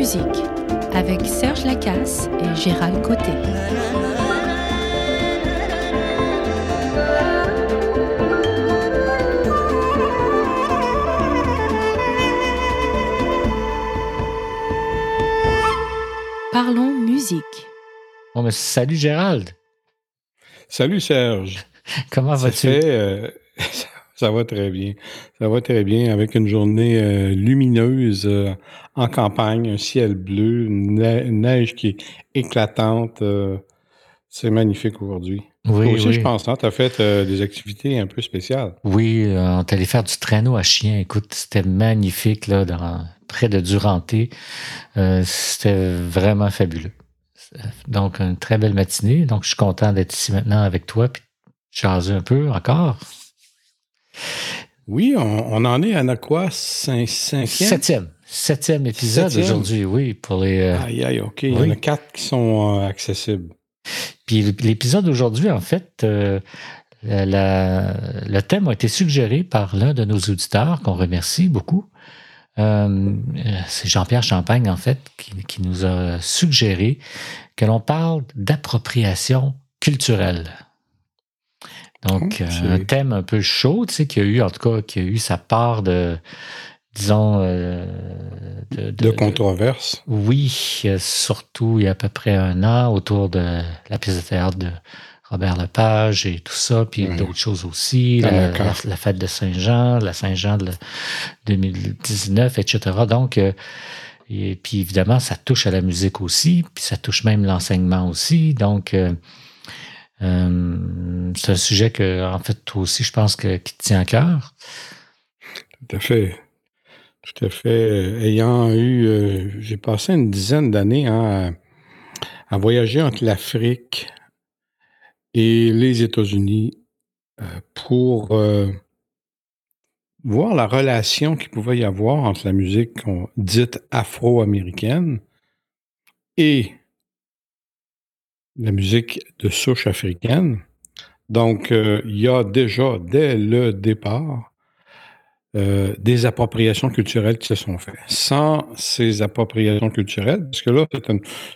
musique avec Serge Lacasse et Gérald Côté. Parlons musique. Bon, mais salut Gérald. Salut Serge. Comment vas-tu? euh, ça va très bien. Ça va très bien avec une journée euh, lumineuse euh, en campagne, un ciel bleu, une, ne- une neige qui est éclatante. euh, c'est magnifique aujourd'hui. Oui, Toi aussi, oui. je pense, hein, tu as fait euh, des activités un peu spéciales. Oui, euh, on est allé faire du traîneau à chien. Écoute, c'était magnifique, là, dans, près de Duranté. Euh, c'était vraiment fabuleux. Donc, une très belle matinée. Donc, je suis content d'être ici maintenant avec toi, puis de jaser un peu encore. Oui, on, on en est à quoi? Cin- Cinquième? Septième. Septième épisode aujourd'hui, oui, pour les... euh, Aïe, aïe, OK. Il y en a quatre qui sont euh, accessibles. Puis l'épisode d'aujourd'hui, en fait, euh, la- la- le thème a été suggéré par l'un de nos auditeurs, qu'on remercie beaucoup. C'est Jean-Pierre Champagne, en fait, qui, qui nous a suggéré que l'on parle d'appropriation culturelle. Donc, Oh, euh, un thème un peu chaud, tu sais, qui a eu, en tout cas, qui a eu sa part de, disons, euh, de, De controverse. oui, euh, surtout il y a à peu près un an autour de la pièce de théâtre de Robert Lepage et tout ça, puis d'autres choses aussi, la, d'accord. la- la fête de Saint-Jean, la Saint-Jean de la 2019, etc. Donc, euh, et puis évidemment, ça touche à la musique aussi, puis ça touche même l'enseignement aussi. Donc, euh, euh, c'est un sujet que, en fait, toi aussi, je pense que qui te tient à cœur. Tout à fait. Tout à fait. Ayant eu, euh, j'ai passé une dizaine d'années à, à voyager entre l'Afrique et les États-Unis euh, pour voir la relation qu'il pouvait y avoir entre la musique dite afro-américaine et la musique de souche africaine. Donc, euh, il y a déjà, dès le départ, euh, des appropriations culturelles qui se sont faites. Sans ces appropriations culturelles, parce que là,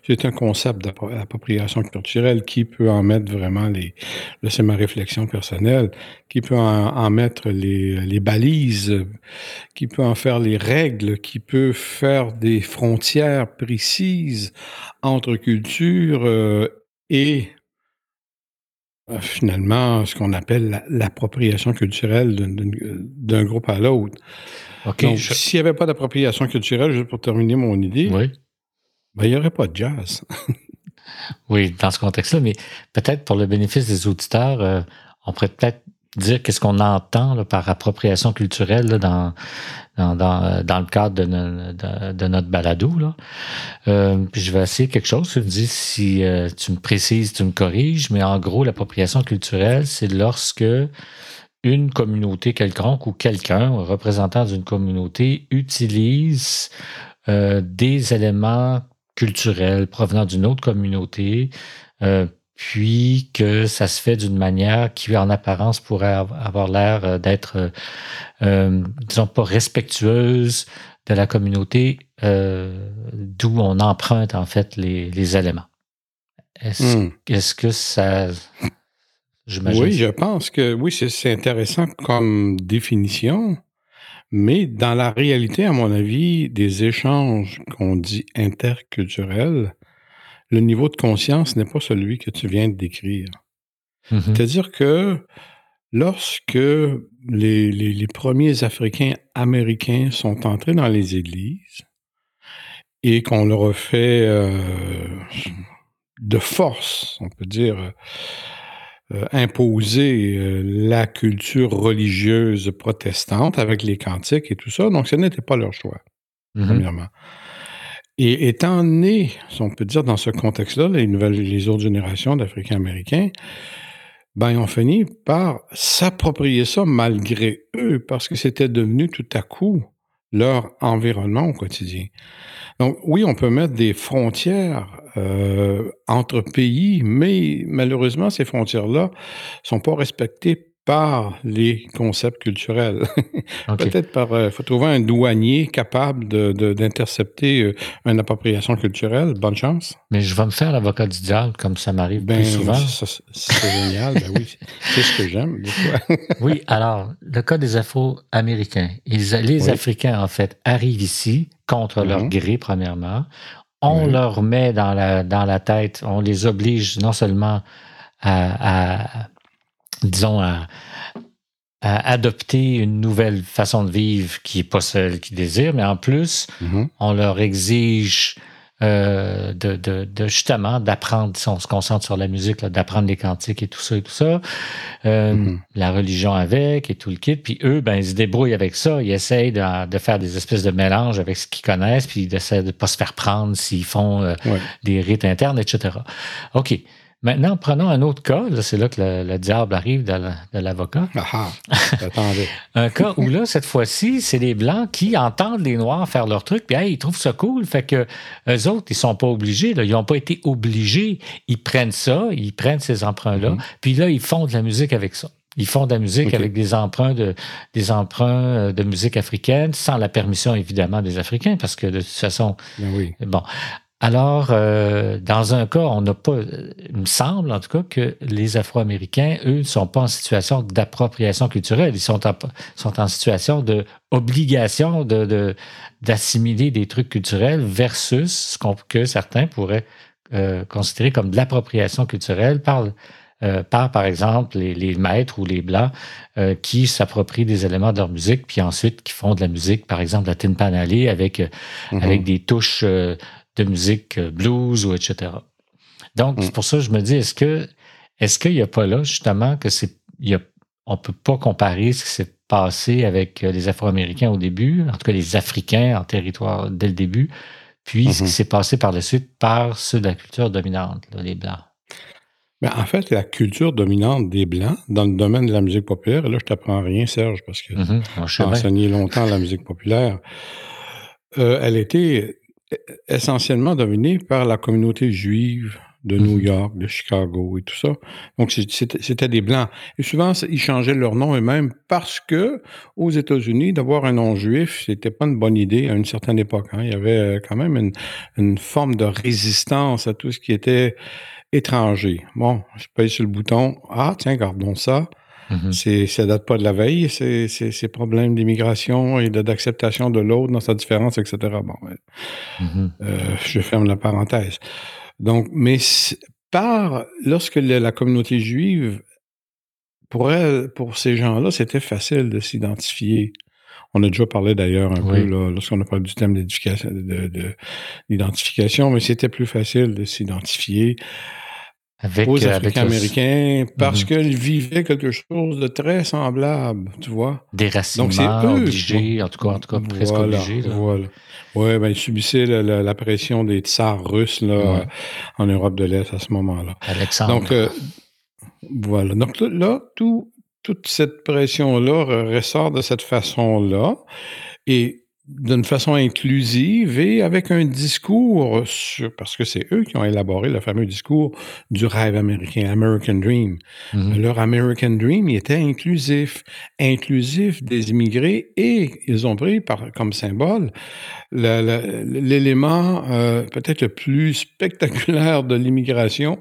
c'est un, concept d'appro- d'appropriation culturelle qui peut en mettre vraiment les... Là, c'est ma réflexion personnelle, qui peut en, mettre les, les balises, qui peut en faire les règles, qui peut faire des frontières précises entre cultures euh, et euh, finalement ce qu'on appelle la- l'appropriation culturelle d'un- groupe à l'autre. OK. Donc, je- s'il n'y avait pas d'appropriation culturelle, juste pour terminer mon idée, oui. ben, il n'y aurait pas de jazz. Oui, dans ce contexte-là, mais peut-être pour le bénéfice des auditeurs, euh, on pourrait peut-être dire qu'est-ce qu'on entend là, par appropriation culturelle là, dans, dans, dans, dans le cadre de notre balado. Là. Euh, puis je vais essayer quelque chose. Tu me dis si euh, tu me précises, tu me corriges, mais en gros, l'appropriation culturelle, c'est lorsque une communauté quelconque ou quelqu'un, un représentant d'une communauté, utilise euh, des éléments culturels provenant d'une autre communauté, euh, puis que ça se fait d'une manière qui, en apparence, pourrait av- avoir l'air euh, d'être, euh, euh, disons, pas respectueuse de la communauté euh, d'où on emprunte, en fait, les, les éléments. Est-ce Hmm. est-ce que ça... J'imagine? Oui, je pense que oui, c'est intéressant comme définition, mais dans la réalité, à mon avis, des échanges qu'on dit interculturels, le niveau de conscience n'est pas celui que tu viens de décrire. Mhm. C'est-à-dire que lorsque les, les- les premiers Africains américains sont entrés dans les églises et qu'on leur a fait euh, de force, on peut dire, euh, imposer euh, la culture religieuse protestante avec les cantiques et tout ça, donc ce n'était pas leur choix Mhm. premièrement. Et étant nés, si on peut dire, dans ce contexte-là, les nouvelles, les autres générations d'Africains-Américains, ben, ils ont fini par s'approprier ça malgré eux, parce que c'était devenu tout à coup leur environnement au quotidien. Donc, oui, on peut mettre des frontières euh, entre pays, mais malheureusement, ces frontières-là sont pas respectées par les concepts culturels. Peut-être par... Il euh, faut trouver un douanier capable d'intercepter de, euh, une appropriation culturelle. Bonne chance. Mais je vais me faire l'avocat du diable, comme ça m'arrive plus ben, souvent. C'est génial. ben oui, c'est ce que j'aime. oui, alors, le cas des Afro-Américains. Les Africains, en fait, arrivent ici contre leur mhm. gré, premièrement. On leur met dans la, dans la tête, on les oblige non seulement à disons, à, adopter une nouvelle façon de vivre qui n'est pas celle qu'ils désirent, mais en plus, mm-hmm. on leur exige euh, de, justement d'apprendre, si on se concentre sur la musique, d'apprendre les cantiques et tout ça et tout ça, euh, mm-hmm. la religion avec et tout le kit. Puis eux, ben, ils se débrouillent avec ça. Ils essayent de, faire des espèces de mélanges avec ce qu'ils connaissent, puis ils essaient de ne pas se faire prendre s'ils font euh, des rites internes, etc. OK. Maintenant, prenons un autre cas. c'est là que le, diable arrive de l'avocat. Ah, ah, attendez. un cas où là, cette fois-ci, c'est les Blancs qui entendent les Noirs faire leur truc, puis ils trouvent ça cool. Fait que eux autres, ils sont pas obligés. Ils n'ont pas été obligés. Ils prennent ça, ils prennent ces emprunts-là, mm-hmm. puis là, ils font de la musique avec ça. Ils font de la musique avec des emprunts de des emprunts euh, de musique africaine sans la permission évidemment des Africains parce que de toute façon ben oui. bon alors, euh, dans un cas, on n'a pas, il me semble en tout cas que les Afro-Américains, eux, ne sont pas en situation d'appropriation culturelle. Ils sont en, sont en situation d'obligation de, d'assimiler des trucs culturels versus ce que certains pourraient euh, considérer comme de l'appropriation culturelle par, euh, par, par exemple, les, maîtres ou les blancs qui s'approprient des éléments de leur musique, puis ensuite qui font de la musique, par exemple, la timpanali avec, mm-hmm. avec des touches de musique euh, blues ou etc. Donc, c'est mm. pour ça que je me dis, est-ce que est-ce qu'il n'y a pas là justement que c'est il on peut pas comparer ce qui s'est passé avec euh, les Afro-Américains au début, en tout cas les Africains en territoire dès le début, puis ce qui mm-hmm. s'est passé par la suite par ceux de la culture dominante, les Blancs? Ben, en fait, la culture dominante des Blancs dans le domaine de la musique populaire, et là, je t'apprends rien, Serge, parce que mm-hmm. j'ai enseigné longtemps la musique populaire, euh, elle était essentiellement dominé par la communauté juive de New mhm. York, de Chicago et tout ça. Donc, c'était des Blancs. Et souvent, ils changeaient leur nom eux-mêmes parce que, aux États-Unis, d'avoir un nom juif, c'était pas une bonne idée à une certaine époque. Hein. Il y avait euh, quand même une, forme de résistance à tout ce qui était étranger. Bon, je paye sur le bouton. Ah, tiens, gardons ça. Mm -hmm. Ça date pas de la veille, ces, ces, problèmes d'immigration et d'acceptation de, l'autre dans sa différence, etc. Bon, mm-hmm. euh, je ferme la parenthèse. Donc, mais par, lorsque la, communauté juive, pour elle, pour ces gens-là, c'était facile de s'identifier. On a déjà parlé d'ailleurs un peu lorsqu'on a parlé du thème d'identification, mais c'était plus facile de s'identifier avec, aux euh, américains parce mhm. qu'ils vivaient quelque chose de très semblable, tu vois. Des c'est obligés, en tout cas, en tout cas presque obligés. Voilà. Oui, ben, ils subissaient la, pression des tsars russes là, en Europe de l'Est à ce moment-là. Alexandre. Donc, euh, voilà. Donc là, tout, toute cette pression-là ressort de cette façon-là. Et d'une façon inclusive et avec un discours, parce que c'est eux qui ont élaboré le fameux discours du rêve américain, American Dream. Mm-hmm. Leur American Dream, il était inclusif, inclusif des immigrés et ils ont pris par, comme symbole l'élément euh, peut-être le plus spectaculaire de l'immigration,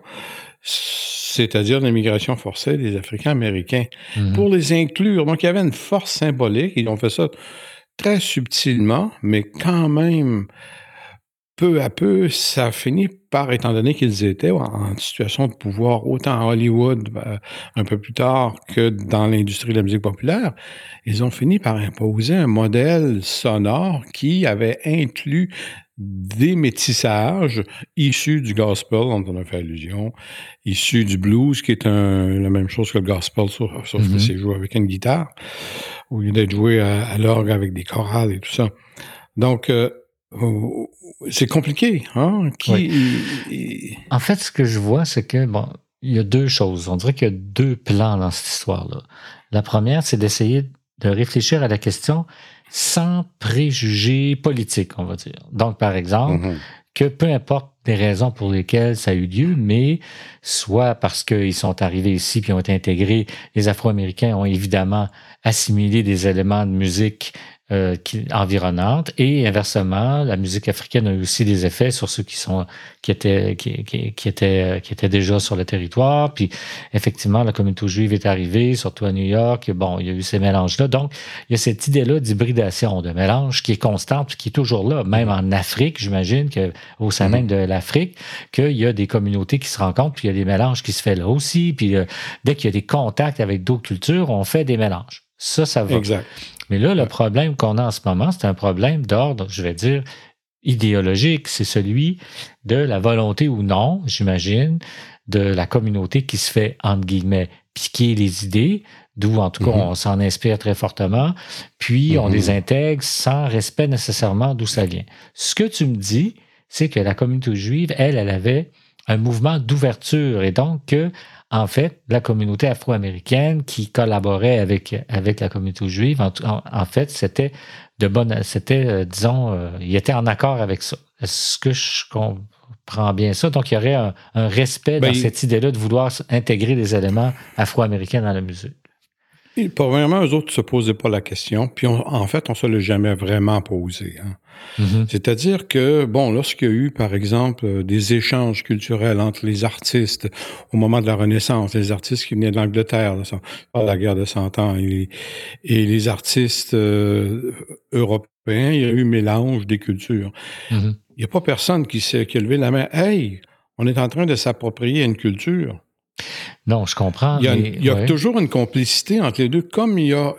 c'est-à-dire l'immigration forcée des Africains américains, mm-hmm. pour les inclure. Donc, il y avait une force symbolique. Ils ont fait ça très subtilement, mais quand même, peu à peu, ça finit par, étant donné qu'ils étaient en situation de pouvoir autant à Hollywood ben, un peu plus tard que dans l'industrie de la musique populaire, ils ont fini par imposer un modèle sonore qui avait inclus des métissages issus du gospel, dont on a fait allusion, issus du blues, qui est un, la même chose que le gospel, sauf, que c'est joué avec une guitare, au lieu d'être joué à, l'orgue avec des chorales et tout ça. Donc, euh, c'est compliqué. Hein? Qui, En fait, ce que je vois, c'est que, bon, il y a deux choses. On dirait qu'il y a deux plans dans cette histoire-là. La première, c'est d'essayer de réfléchir à la question sans préjugés politiques, on va dire. Donc, par exemple, mm-hmm. Que peu importe les raisons pour lesquelles ça a eu lieu, mais soit parce qu'ils sont arrivés ici puis ont été intégrés, les Afro-Américains ont évidemment assimilé des éléments de musique euh, qui, environnante. Et inversement la musique africaine a eu aussi des effets sur ceux qui sont qui étaient qui, qui, qui étaient qui étaient déjà sur le territoire. Puis effectivement la communauté juive est arrivée surtout à New York. Bon il y a eu ces mélanges là donc il y a cette idée là d'hybridation de mélange qui est constante qui est toujours là même en Afrique. J'imagine que au sein même de l'Afrique qu'il y a des communautés qui se rencontrent puis il y a des mélanges qui se fait là aussi. Puis euh, dès qu'il y a des contacts avec d'autres cultures on fait des mélanges. Ça ça va. Exact. Mais là, le problème qu'on a en ce moment, c'est un problème d'ordre, je vais dire, idéologique. C'est celui de la volonté ou non, j'imagine, de la communauté qui se fait, entre guillemets, piquer les idées, d'où en tout cas Mhm. on s'en inspire très fortement, puis on les intègre sans respect nécessairement d'où ça vient. Ce que tu me dis, c'est que la communauté juive, elle, elle avait un mouvement d'ouverture et donc que en fait, la communauté afro-américaine qui collaborait avec, avec la communauté juive, en, fait, c'était de bonne, c'était, euh, disons, euh, il était en accord avec ça. Est-ce que je comprends bien ça? Donc, il y aurait un, un respect Ben, dans il- cette idée-là de vouloir intégrer des éléments afro-américains dans la musique. Et Premièrement, eux autres ne se posaient pas la question, puis on- en fait, on ne se l'a jamais vraiment posé. hein. Mhm. C'est-à-dire que, bon, lorsqu'il y a eu, par exemple, euh, des échanges culturels entre les artistes au moment de la Renaissance, les artistes qui venaient de l'Angleterre, par la guerre de Cent Ans, et, et les artistes euh, européens, il y a eu mélange des cultures. Mhm. Il n'y a pas personne qui, s'est, qui a levé la main. Hey, on est en train de s'approprier une culture. Non, je comprends. Il y a, mais- il y a ouais. toujours une complicité entre les deux. Comme il y a,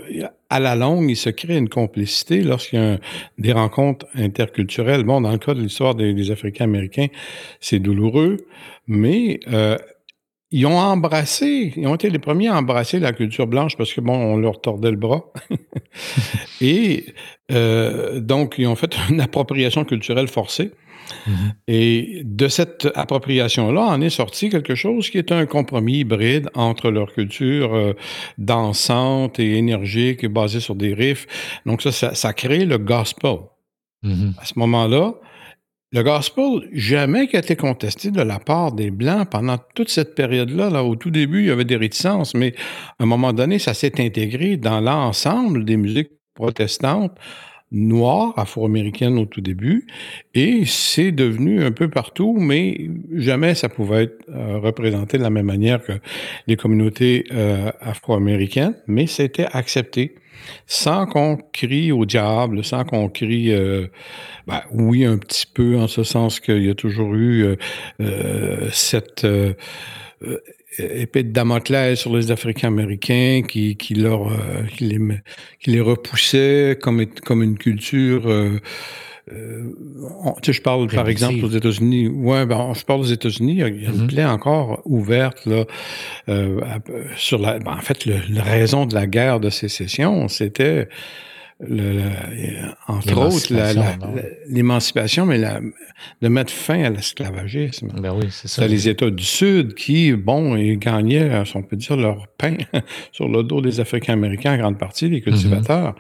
à la longue, il se crée une complicité lorsqu'il y a un- des rencontres interculturelles. Bon, dans le cas de l'histoire des, des Africains-Américains, c'est douloureux, mais euh, ils ont embrassé, ils ont été les premiers à embrasser la culture blanche parce que, bon, on leur tordait le bras. Et euh, donc, ils ont fait une appropriation culturelle forcée. Mhm. Et de cette appropriation-là, en est sorti quelque chose qui est un compromis hybride entre leur culture euh, dansante et énergique, basée sur des riffs. Donc ça, ça, ça crée le gospel. Mhm. À ce moment-là, le gospel, jamais qui a été contesté de la part des Blancs pendant toute cette période-là. Là, au tout début, il y avait des réticences, mais à un moment donné, ça s'est intégré dans l'ensemble des musiques protestantes noires, afro-américaines au tout début, et c'est devenu un peu partout, mais jamais ça pouvait être euh, représenté de la même manière que les communautés euh, afro-américaines, mais c'était accepté. Sans qu'on crie au diable, sans qu'on crie, euh, ben, oui, un petit peu, en ce sens qu'il y a toujours eu cette épée de Damoclès sur les Africains-Américains qui, qui, leur, euh, qui, les, qui les repoussait comme, comme une culture... Euh, euh, on, tu sais, je parle par exemple aux États-Unis. Ouais, ben, je parle aux États-Unis. Il y a une Mhm. plaie encore ouverte là, euh, sur la. ben, en fait, le- la raison de la guerre de sécession, c'était entre autres L'émancipation, mais la, de mettre fin à l'esclavagisme. Ben oui, c'est ça. C'est les États du Sud qui, bon, ils gagnaient, si on peut dire, leur pain sur le dos des Africains-Américains, en grande partie, les cultivateurs.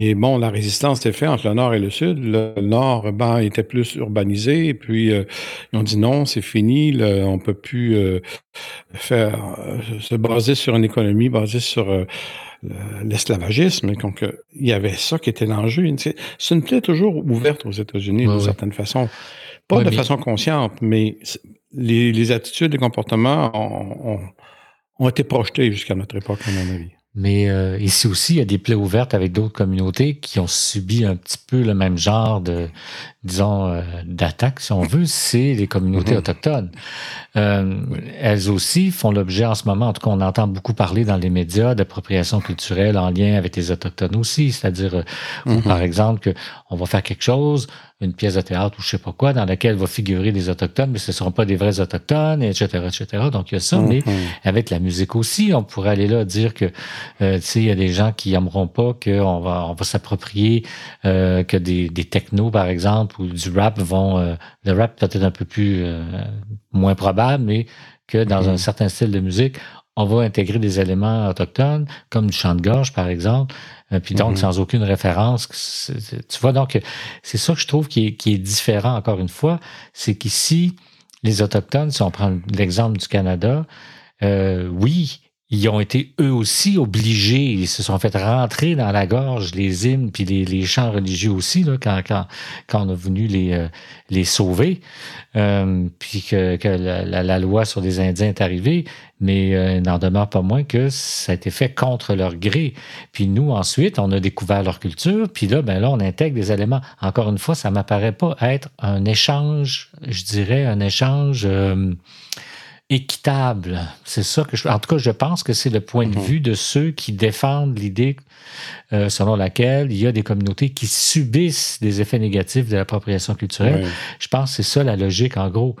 Et bon, la résistance s'est faite entre le Nord et le Sud. Le Nord, ben, était plus urbanisé. Et puis, euh, ils ont dit non, c'est fini. le- on peut plus euh, faire euh, se baser sur une économie basée sur euh, le- l'esclavagisme. Donc, euh, il y avait ça qui était l'enjeu. C'est une plaie toujours ouverte aux États-Unis, d'une ouais. certaine façon. Pas Ouais, de mais- façon consciente, mais les, les attitudes, les comportements ont, ont- ont été projetés jusqu'à notre époque, à mon avis. Mais euh, ici aussi, il y a des plaies ouvertes avec d'autres communautés qui ont subi un petit peu le même genre de, disons, euh, d'attaque, si on veut, c'est les communautés Mhm. autochtones. Euh, Elles aussi font l'objet en ce moment, en tout cas, on entend beaucoup parler dans les médias d'appropriation culturelle en lien avec les autochtones aussi, c'est-à-dire, euh, Mhm. par exemple, que on va faire quelque chose, une pièce de théâtre ou je sais pas quoi, dans laquelle va figurer des autochtones, mais ce ne seront pas des vrais autochtones, etc., etc. Donc, il y a ça, mais Mhm. avec la musique aussi, on pourrait aller là dire que euh, tu sais, il y a des gens qui aimeront pas qu'on va on va s'approprier euh, que des, des technos par exemple ou du rap vont euh, le rap peut-être un peu plus euh, moins probable, mais que dans Mhm. un certain style de musique, on va intégrer des éléments autochtones, comme du chant de gorge, par exemple, euh, puis donc, mm-hmm. sans aucune référence. Tu vois, donc, c'est ça que je trouve qui est, qui est différent, encore une fois, c'est qu'ici, les Autochtones, si on prend l'exemple du Canada, euh, oui, ils ont été eux aussi obligés, ils se sont fait rentrer dans la gorge les hymnes puis les, les chants religieux aussi là, quand, quand, quand on a venu les, euh, les sauver, euh, puis que, que la, la, loi sur les Indiens est arrivée, mais euh, n'en demeure pas moins que ça a été fait contre leur gré. Puis nous ensuite, on a découvert leur culture, puis là, ben là, on intègre des éléments. Encore une fois, ça m'apparaît pas être un échange, je dirais un échange. Équitable. C'est ça que je. En tout cas, je pense que c'est le point de mhm. vue de ceux qui défendent l'idée euh, selon laquelle il y a des communautés qui subissent des effets négatifs de l'appropriation culturelle. Je pense que c'est ça la logique, en gros.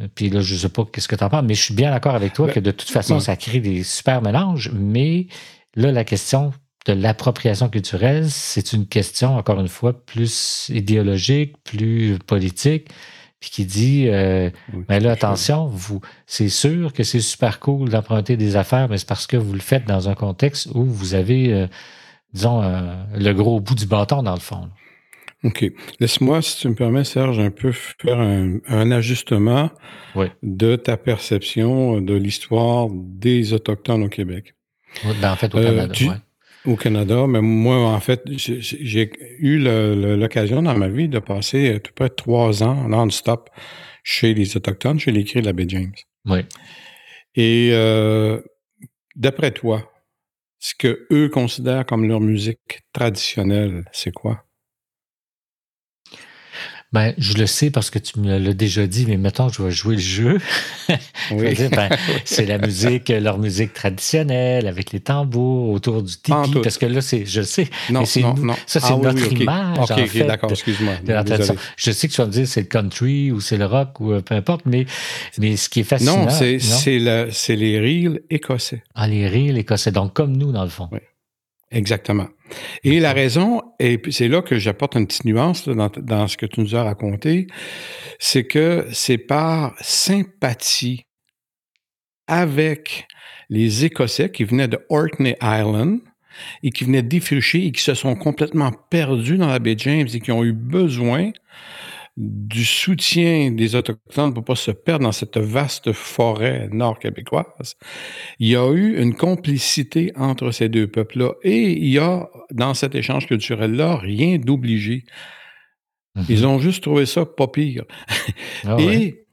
Euh, puis là, je ne sais pas qu'est-ce que tu en penses, mais je suis bien d'accord avec toi ben, que de toute façon, ça crée des super mélanges. Mais là, la question de l'appropriation culturelle, c'est une question, encore une fois, plus idéologique, plus politique puis qui dit euh, Mais là, attention, vous, c'est sûr que c'est super cool d'emprunter des affaires, mais c'est parce que vous le faites dans un contexte où vous avez, euh, disons, euh, le gros bout du bâton dans le fond. OK. Laisse-moi, si tu me permets, Serge, un peu faire un, ajustement de ta perception de l'histoire des Autochtones au Québec. Ben, en fait, au Canada, au Canada, mais moi, en fait, j'ai eu l'occasion dans ma vie de passer à peu près trois ans non-stop chez les Autochtones, chez les cris de la baie James. Oui. Et euh, d'après toi, ce que eux considèrent comme leur musique traditionnelle, c'est quoi? Ben, je le sais parce que tu me l'as déjà dit, mais mettons, je vais jouer le jeu. Oui. ben, c'est la musique, leur musique traditionnelle, avec les tambours autour du tipi. Parce que là, c'est, je sais. Non, non, non. Ça, c'est ah notre image. En d'accord, excuse-moi. Je sais que tu vas me dire c'est le country ou c'est le rock ou euh, peu importe, mais, mais ce qui est fascinant. Non, c'est, c'est, les reels écossais. Ah, les reels écossais. Donc, comme nous, dans le fond. Oui. Exactement. Et la raison, et c'est là que j'apporte une petite nuance dans, ce que tu nous as raconté, c'est que c'est par sympathie avec les Écossais qui venaient de Orkney Island et qui venaient défricher et qui se sont complètement perdus dans la baie James et qui ont eu besoin du soutien des Autochtones pour ne pas se perdre dans cette vaste forêt nord-québécoise, il y a eu une complicité entre ces deux peuples-là et il y a, dans cet échange culturel-là, rien d'obligé. Mm-hmm. Ils ont juste trouvé ça pas pire. Ah et,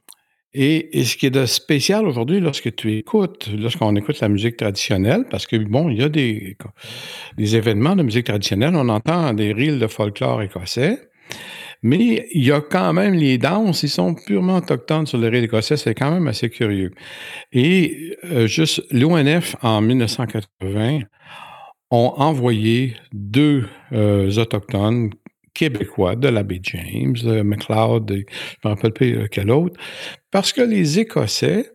et, ce qui est de spécial aujourd'hui, lorsque tu écoutes, lorsqu'on écoute la musique traditionnelle, parce que, bon, il y a des, des événements de musique traditionnelle, on entend des reels de folklore écossais, mais il y a quand même les danses, ils sont purement autochtones sur le riz écossais, c'est quand même assez curieux. Et euh, juste, l'ONF, en 1980, ont envoyé deux euh, autochtones québécois de la baie James, euh, McLeod, je ne me rappelle pas quel autre, parce que les Écossais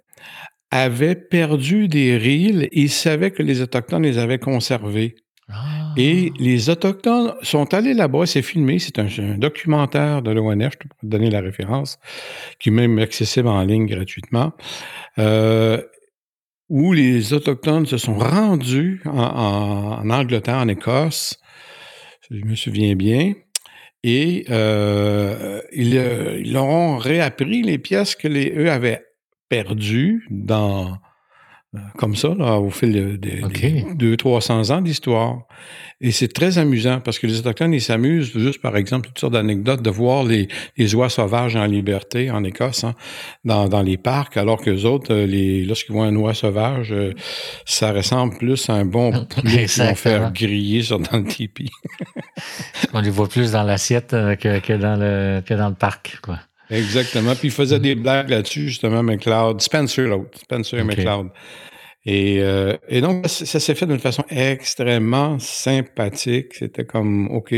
avaient perdu des reels et ils savaient que les Autochtones les avaient conservés. Ah. Et les Autochtones sont allés là-bas, c'est filmé, c'est un, documentaire de l'ONF, je peux te donner la référence, qui est même accessible en ligne gratuitement, euh, où les Autochtones se sont rendus en, Angleterre, en Écosse, je me souviens bien, et euh, ils, euh, ils, leur ont réappris les pièces que les, eux avaient perdues dans comme ça, là, au fil des de, 200-300 ans d'histoire. Et c'est très amusant parce que les Autochtones, ils s'amusent, juste par exemple, toutes sortes d'anecdotes, de voir les, les oies sauvages en liberté en Écosse, hein, dans, dans, les parcs, alors que les autres, euh, les, lorsqu'ils voient un oie sauvage, euh, ça ressemble plus à un bon poulet qu'ils vont faire griller sur, dans le tipi. On les voit plus dans l'assiette euh, que, que, dans le, que dans le parc, quoi. Exactement. Puis il faisait des blagues là-dessus, justement, McLeod. Spencer, l'autre. Spencer et McLeod. Et, euh, et, donc, ça s'est fait d'une façon extrêmement sympathique. C'était comme, OK,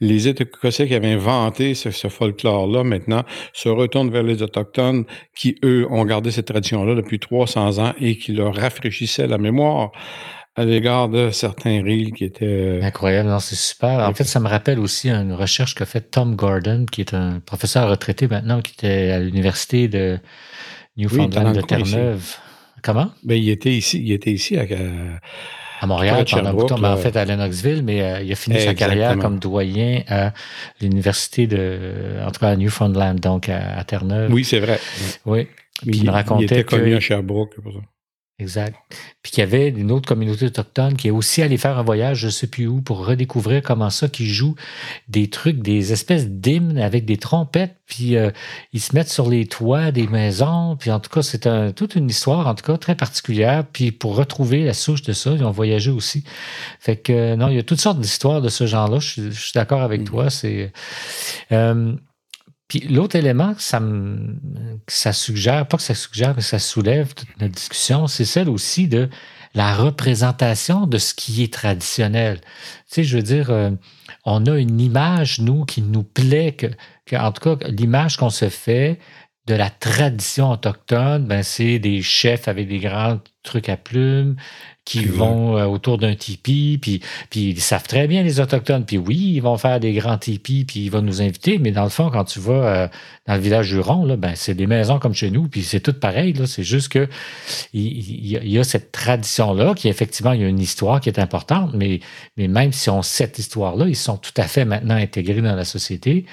les Écossais qui avaient inventé ce, folklore-là, maintenant, se retournent vers les Autochtones qui, eux, ont gardé cette tradition-là depuis 300 ans et qui leur rafraîchissaient la mémoire à l'égard de certains reels qui étaient... Euh, Incroyable, non, c'est super. En fait, ça me rappelle aussi une recherche qu'a fait Tom Gordon, qui est un professeur retraité maintenant, qui était à l'université de Newfoundland de Terre-Neuve. Comment? Ben, il était ici, il était ici à, à Montréal pendant un temps, en fait à Lennoxville, mais euh, il a fini sa carrière comme doyen à l'université de, en tout cas à Newfoundland, donc à, Terre-Neuve. Oui, c'est vrai. Oui. Puis il, me racontait il était connu à Sherbrooke. Pour ça. Exact. Puis qu'il y avait une autre communauté autochtone qui est aussi allée faire un voyage, je ne sais plus où, pour redécouvrir comment ça, qui joue des trucs, des espèces d'hymnes avec des trompettes, puis euh, ils se mettent sur les toits des maisons. Puis en tout cas, c'est un, toute une histoire, en tout cas, très particulière. Puis pour retrouver la souche de ça, ils ont voyagé aussi. Fait que non, il y a toutes sortes d'histoires de ce genre-là. Je, suis d'accord avec toi. C'est. Euh, puis l'autre élément que ça, ça suggère, pas que ça suggère, mais que ça soulève toute notre discussion, c'est celle aussi de la représentation de ce qui est traditionnel. Tu sais, je veux dire, euh, on a une image, nous, qui nous plaît, que, que en tout cas, l'image qu'on se fait de la tradition autochtone, ben, c'est des chefs avec des grands trucs à plumes, qui vont euh, autour d'un tipi, puis, puis ils savent très bien les Autochtones. Puis oui, ils vont faire des grands tipis, puis ils vont nous inviter, mais dans le fond, quand tu vas euh, dans le village Juron, là, ben, c'est des maisons comme chez nous, puis c'est tout pareil. Là, c'est juste que il, y a cette tradition-là, qui effectivement, il y a une histoire qui est importante, mais, mais même si on sait cette histoire-là, ils sont tout à fait maintenant intégrés dans la société.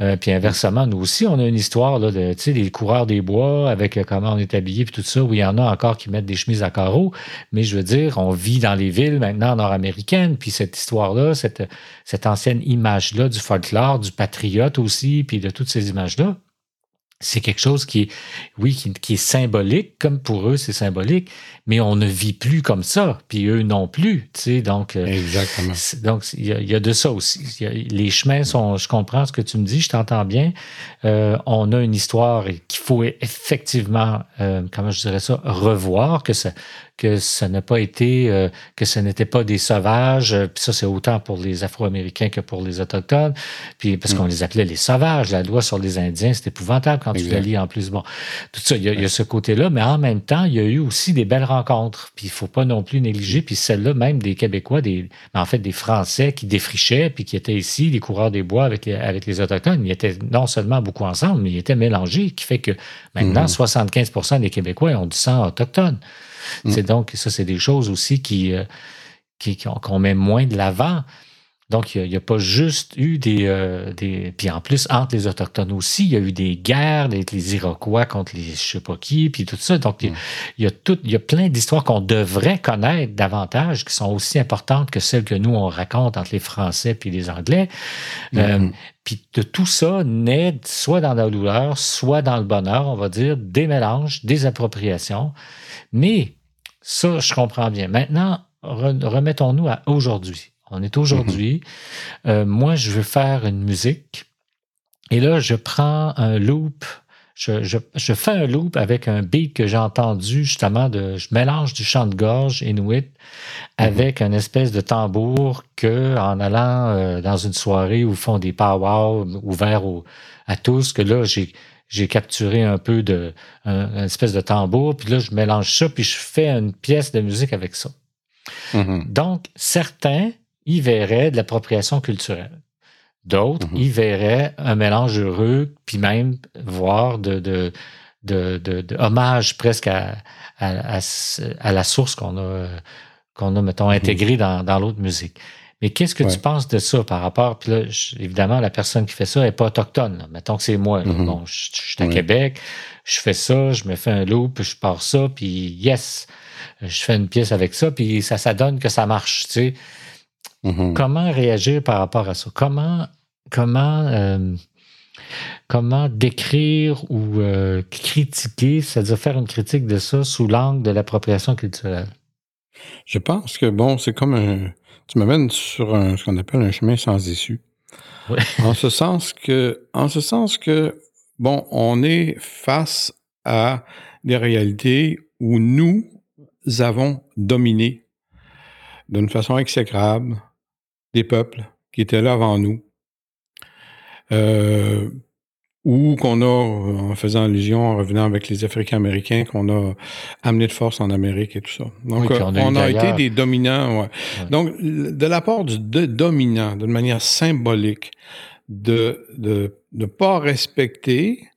Euh, puis inversement, nous aussi, on a une histoire là, de, tu sais, des coureurs des bois avec comment on est habillé, puis tout ça, où il y en a encore qui mettent des chemises à carreaux, mais je veux dire, on vit dans les villes maintenant nord-américaines, puis cette histoire-là, cette, cette ancienne image-là du folklore, du patriote aussi, puis de toutes ces images-là, c'est quelque chose qui est, oui, qui, est symbolique, comme pour eux, c'est symbolique, mais on ne vit plus comme ça, puis eux non plus, tu sais, donc... Euh, Exactement. Donc, il y, a, de ça aussi. les chemins sont... Je comprends ce que tu me dis, je t'entends bien. Euh, on a une histoire qu'il faut effectivement, euh, comment je dirais ça, revoir, que ça, que ça n'a pas été, euh, que ce n'était pas des sauvages. Euh, puis ça, c'est autant pour les Afro-Américains que pour les Autochtones. Puis parce qu'on mm. les appelait les sauvages. La loi sur les Indiens, c'est épouvantable quand tu la lis en plus. Bon, tout ça, il y, a, ce côté-là. Mais en même temps, il y a eu aussi des belles rencontres. Puis il faut pas non plus négliger. Puis celle-là, même des Québécois, des, en fait, des Français qui défrichaient puis qui étaient ici, les coureurs des bois avec les, avec les Autochtones, ils étaient non seulement beaucoup ensemble, mais ils étaient mélangés, qui fait que maintenant, 75 mm. des Québécois ont du sang autochtone. Mm. C'est donc, ça, c'est des choses aussi qui, euh, qui, qu'on met moins de l'avant. Donc, il n'y a, pas juste eu des, euh, des. Puis en plus, entre les Autochtones aussi, il y a eu des guerres, les, les Iroquois contre les je sais pas qui, puis tout ça. Donc, il, y a mm. tout, il y a plein d'histoires qu'on devrait connaître davantage, qui sont aussi importantes que celles que nous, on raconte entre les Français puis les Anglais. Euh, mm-hmm. puis de tout ça naît soit dans la douleur, soit dans le bonheur, on va dire, des mélanges, des appropriations. Mais ça, je comprends bien. Maintenant, remettons-nous à aujourd'hui. On est aujourd'hui. Mm-hmm. Euh, moi, je veux faire une musique. Et là, je prends un loop. Je, fais un loop avec un beat que j'ai entendu justement de. Je mélange du chant de gorge inuit mm-hmm. avec une espèce de tambour que, en allant euh, dans une soirée où font des powwows ouverts à tous, que là, j'ai j'ai capturé un peu de un, espèce de tambour, puis là, je mélange ça, puis je fais une pièce de musique avec ça. Mm-hmm. Donc, certains y verraient de l'appropriation culturelle. D'autres mm-hmm. y verraient un mélange heureux, puis même voir de, de, de, de, hommage presque à, à, à, la source qu'on a, qu'on a, mettons, mm-hmm. intégrée dans, dans l'autre musique. Mais qu'est-ce que tu penses de ça par rapport? Puis là, évidemment, la personne qui fait ça n'est pas autochtone. Mettons que c'est moi. Mm-hmm. Bon, je, suis à Québec, je fais ça, je me fais un loop, je pars ça, puis yes, je fais une pièce avec ça, puis ça, ça donne que ça marche. Tu sais. Mm-hmm. Comment réagir par rapport à ça? Comment, comment, euh, comment décrire ou euh, critiquer, c'est-à-dire faire une critique de ça sous l'angle de l'appropriation culturelle? Je pense que, bon, c'est comme un tu m'amènes sur un, ce qu'on appelle un chemin sans issue. En ce sens que, en ce sens que, bon, on est face à des réalités où nous avons dominé d'une façon exécrable des peuples qui étaient là avant nous. Euh, ou qu'on a, en faisant allusion, en revenant avec les Africains-Américains, qu'on a amené de force en Amérique et tout ça. Donc, on, a, été des dominants. Ouais. Donc, de la part du de dominant, d'une manière symbolique, de ne de, de pas respecter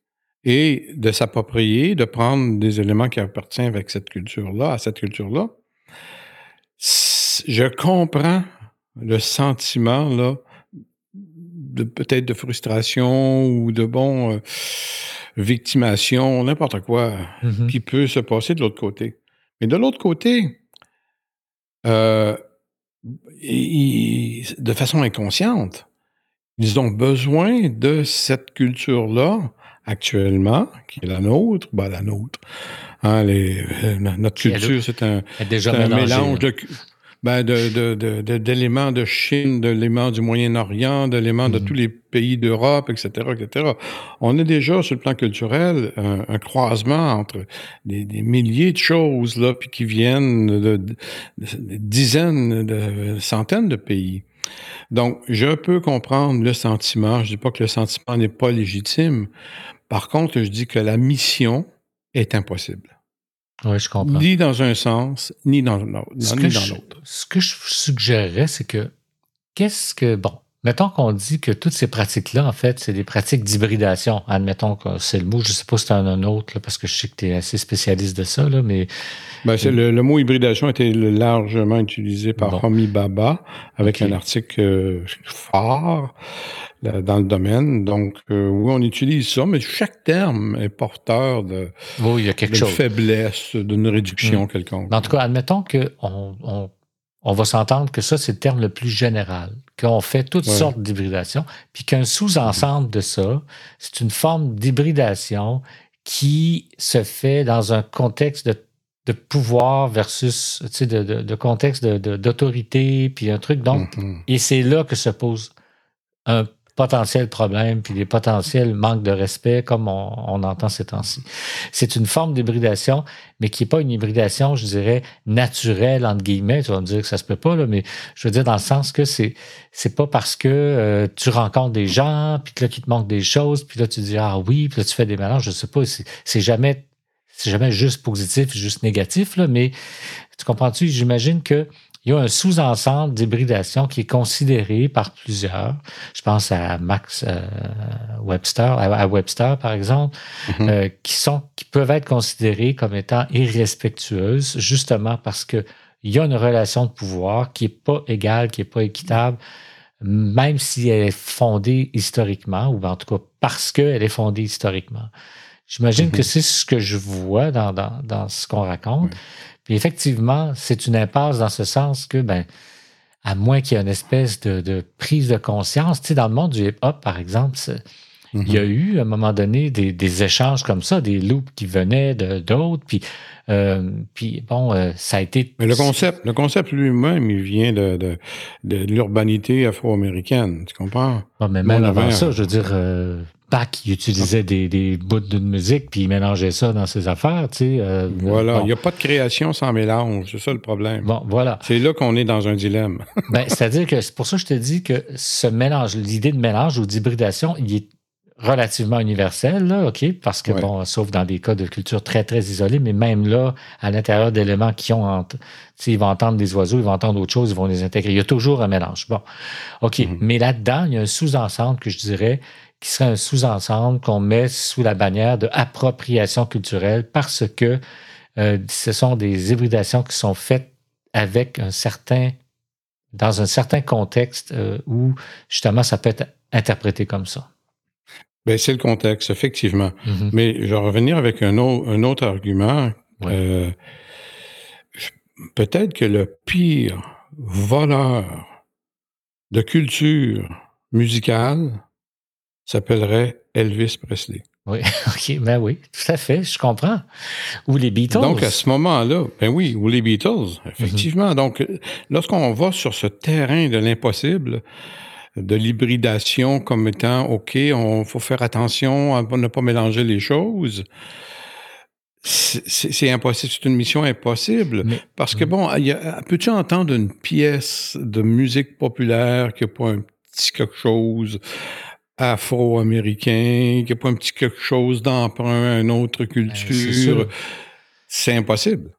et de s'approprier, de prendre des éléments qui appartiennent avec cette culture-là, à cette culture-là. Je comprends le sentiment là de peut-être de frustration ou de bon euh, victimation, n'importe quoi, Mhm. qui peut se passer de l'autre côté. Mais de l'autre côté, euh, ils- de façon inconsciente, ils ont besoin de cette culture-là actuellement, qui est la nôtre, ben la nôtre. Hein, les- euh, notre culture, c'est un, c'est mélange de, ben de, de- de- de- d'éléments de Chine, d'éléments du Moyen-Orient, d'éléments de Mhm. tous les pays d'Europe, etc., etc. On est déjà, sur le plan culturel, un, un croisement entre des, des milliers de choses, là, puis qui viennent de, de- de dizaines, de centaines de pays. Donc, je peux comprendre le sentiment. Je dis pas que le sentiment n'est pas légitime. Par contre, je dis que la mission est impossible. Oui, je comprends. Ni dans un sens, ni dans l'autre. Ce que, je, l'autre. ce que je suggérerais, c'est que qu'est-ce que. Bon, mettons qu'on dit que toutes ces pratiques-là, en fait, c'est des pratiques d'hybridation. Admettons que c'est le mot, je ne sais pas si tu en as un autre, là, parce que je sais que tu es assez spécialiste de ça, là, mais Ben, le, le mot hybridation a été largement utilisé par Bon. Homi Baba avec un article euh, phare là, dans le domaine. Donc, euh, oui, on utilise ça, mais chaque terme est porteur de, oui, il y a quelque d'une chose. faiblesse, d'une réduction quelconque. Mais en tout cas, admettons qu'on on, on va s'entendre que ça, c'est le terme le plus général, qu'on fait toutes Ouais. sortes d'hybridations, puis qu'un sous-ensemble de ça, c'est une forme d'hybridation qui se fait dans un contexte de, de pouvoir versus, tu sais, de, de, de contexte de- d'autorité, puis un truc. Donc, Mhm. et c'est là que se pose un potentiel problème, puis des potentiels manques de respect, comme on, on entend ces temps-ci. C'est une forme d'hybridation, mais qui n'est pas une hybridation, je dirais, naturelle, entre guillemets. Tu vas me dire que ça se peut pas, là, mais je veux dire dans le sens que c'est c'est pas parce que euh, tu rencontres des gens, puis que là, qu'il te manque des choses, puis là, tu dis, ah oui, puis là, tu fais des mélanges, je sais pas, c'est c'est jamais c'est jamais juste positif, juste négatif, là, mais tu comprends-tu? J'imagine que il y a un sous-ensemble d'hybridation qui est considéré par plusieurs. Je pense à Max euh, Webster, à, Webster par exemple, Mhm. euh, qui sont, qui peuvent être considérées comme étant irrespectueuses, justement parce que il y a une relation de pouvoir qui est pas égale, qui est pas équitable, même si elle est fondée historiquement, ou en tout cas parce qu'elle est fondée historiquement. J'imagine Mhm. que c'est ce que je vois dans, dans, dans ce qu'on raconte. Oui. Puis effectivement, c'est une impasse dans ce sens que, ben, à moins qu'il y ait une espèce de, de prise de conscience, tu sais, dans le monde du hip-hop, par exemple, il y a eu à un moment donné des, des échanges comme ça, des loops qui venaient de- d'autres, puis, euh, puis bon, euh, ça a été. Mais le concept, le concept lui-même, il vient de, de, de l'urbanité afro-américaine, tu comprends? Bon, mais même avant ça, je veux dire, euh, Bach, il utilisait des, des bouts d'une musique, puis il mélangeait ça dans ses affaires, tu sais. euh, Voilà, il bon. n'y a pas de création sans mélange, c'est ça le problème. Bon, voilà. C'est là qu'on est dans un dilemme. Ben, C'est-à-dire que c'est pour ça que je te dis que ce mélange, l'idée de mélange ou d'hybridation, il est relativement universel, là, OK? Parce que, Ouais. bon, sauf dans des cas de culture très, très isolés, mais même là, à l'intérieur d'éléments qui ont, ent- tu sais, ils vont entendre des oiseaux, ils vont entendre autre chose, ils vont les intégrer. Il y a toujours un mélange. Bon, OK. Mhm. Mais là-dedans, il y a un sous-ensemble que je dirais qui serait un sous-ensemble qu'on met sous la bannière de appropriation culturelle parce que euh, ce sont des hybridations qui sont faites avec un certain dans un certain contexte euh, où justement ça peut être interprété comme ça. Ben, c'est le contexte, effectivement. Mhm. Mais je vais revenir avec un, au- un autre argument. Ouais. Euh, Peut-être que le pire voleur de culture musicale s'appellerait Elvis Presley. Oui, ok, ben oui, tout à fait, je comprends. Ou les Beatles. Donc, à ce moment-là, ben oui, ou les Beatles, effectivement. Donc, lorsqu'on va sur ce terrain de l'impossible, de l'hybridation comme étant, OK, on faut faire attention à ne pas mélanger les choses, c'est impossible, c'est une mission impossible. Mais- Parce que, Mhm. bon, il y a- peux-tu entendre une pièce de musique populaire qui n'a pas un petit quelque chose afro-américain, qui n'a pas un petit quelque chose d'emprunt à une autre Ben, culture? C'est impossible.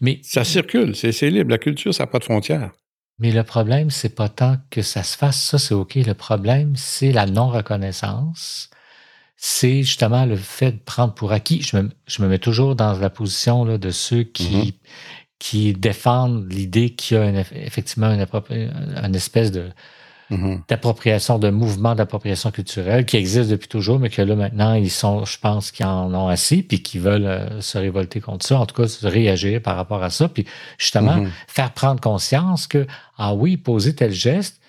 Mais, Ça circule, c'est libre. La culture, ça n'a pas de frontières. mais le problème, c'est pas tant que ça se fasse, ça c'est OK. Le problème, c'est la non-reconnaissance. c'est justement le fait de prendre pour acquis. Je me, je me mets toujours dans la position là, de ceux qui, Mhm. qui défendent l'idée qu'il y a une- effectivement une, une espèce de Mhm. d'appropriation, de mouvement d'appropriation culturelle qui existe depuis toujours, mais que là maintenant ils sont, je pense, qu'ils en ont assez, puis qu'ils veulent euh, se révolter contre ça, en tout cas réagir par rapport à ça, puis justement Mhm. faire prendre conscience que ah oui, poser tel geste,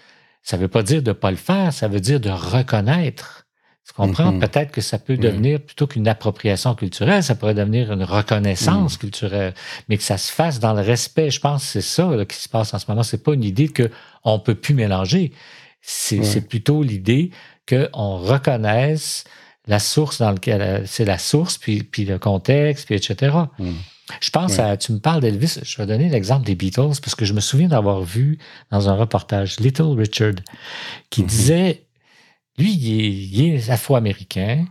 ça veut pas dire de pas le faire, ça veut dire de reconnaître. Tu comprends? Mhm. Peut-être que ça peut Oui. devenir plutôt qu'une appropriation culturelle, ça pourrait devenir une reconnaissance Mhm. culturelle, mais que ça se fasse dans le respect. Je pense que c'est ça là, qui se passe en ce moment. C'est pas une idée que on peut plus mélanger. C'est Ouais. plutôt l'idée qu'on reconnaisse la source dans laquelle c'est la source, puis, puis le contexte, puis etc. Mhm. Je pense Ouais. à, tu me parles d'Elvis, je vais donner l'exemple des Beatles parce que je me souviens d'avoir vu dans un reportage Little Richard qui disait, lui, il est, il est afro-américain,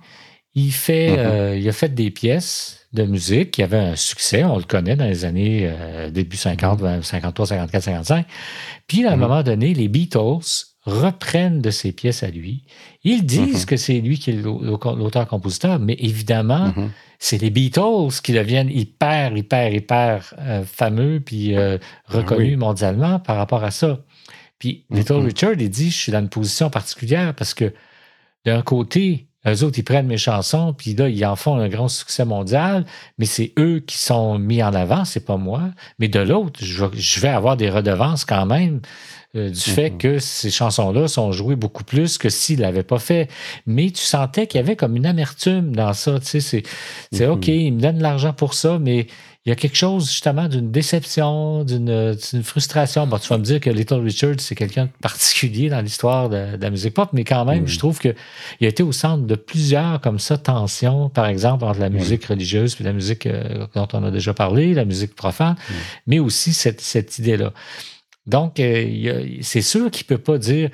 il fait, Mhm. euh, il a fait des pièces de musique qui avaient un succès, on le connaît dans les années euh, début 50, 20, 53, 54, 55. Puis à un Mhm. moment donné, les Beatles reprennent de ces pièces à lui. Ils disent Mhm. que c'est lui qui est l'au- l'auteur-compositeur, mais évidemment, c'est les Beatles qui deviennent hyper, hyper, hyper euh, fameux puis euh, reconnus oui. mondialement par rapport à ça. Puis Little Mhm. Richard, il dit, je suis dans une position particulière parce que d'un côté, eux autres, ils prennent mes chansons, puis là, ils en font un grand succès mondial, mais c'est eux qui sont mis en avant, c'est pas moi. Mais de l'autre, je, vais- avoir des redevances quand même euh, du fait Mhm. que ces chansons-là sont jouées beaucoup plus que s'ils l'avaient pas fait. Mais tu sentais qu'il y avait comme une amertume dans ça. Tu sais, c'est, Mhm. OK, ils me donnent de l'argent pour ça, mais il y a quelque chose justement d'une déception, d'une, frustration. Bon, tu vas me dire que Little Richard, c'est quelqu'un de particulier dans l'histoire de, de la musique pop, mais quand même, je trouve qu'il a été au centre de plusieurs comme ça tensions, par exemple, entre la musique religieuse puis la musique euh, dont on a déjà parlé, la musique profane, mais aussi cette, cette idée-là. Donc, euh, c'est sûr qu'il peut pas dire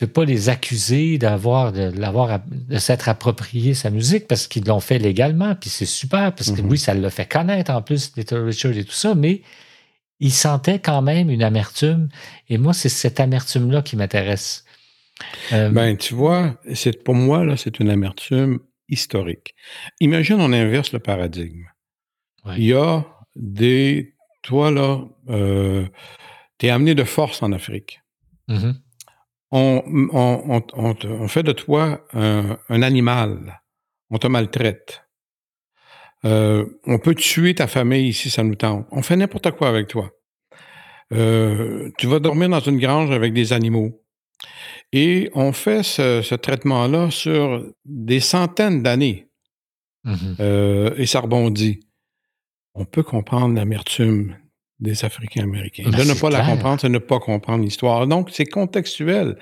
ne peut pas les accuser d'avoir de l'avoir de s'être approprié sa musique parce qu'ils l'ont fait légalement puis c'est super parce que Mhm. oui ça l'a fait connaître en plus Richard et tout ça mais il sentait quand même une amertume et moi c'est cette amertume là qui m'intéresse Euh, Ben, tu vois, c'est pour moi, là, c'est une amertume historique. Imagine, on inverse le paradigme. Ouais. Il y a des. Toi, là, euh, tu es amené de force en Afrique. mhm, On, on, on, on te- on fait de toi un, un animal. On te maltraite. Euh, on peut tuer ta famille ici, ça nous tente. On fait n'importe quoi avec toi. Euh, tu vas dormir dans une grange avec des animaux. Et on fait ce, ce traitement-là sur des centaines d'années. mhm. Euh, et ça rebondit. On peut comprendre l'amertume des Africains américains. Ben, de ne pas la comprendre, c'est ne pas comprendre l'histoire. Donc, c'est contextuel.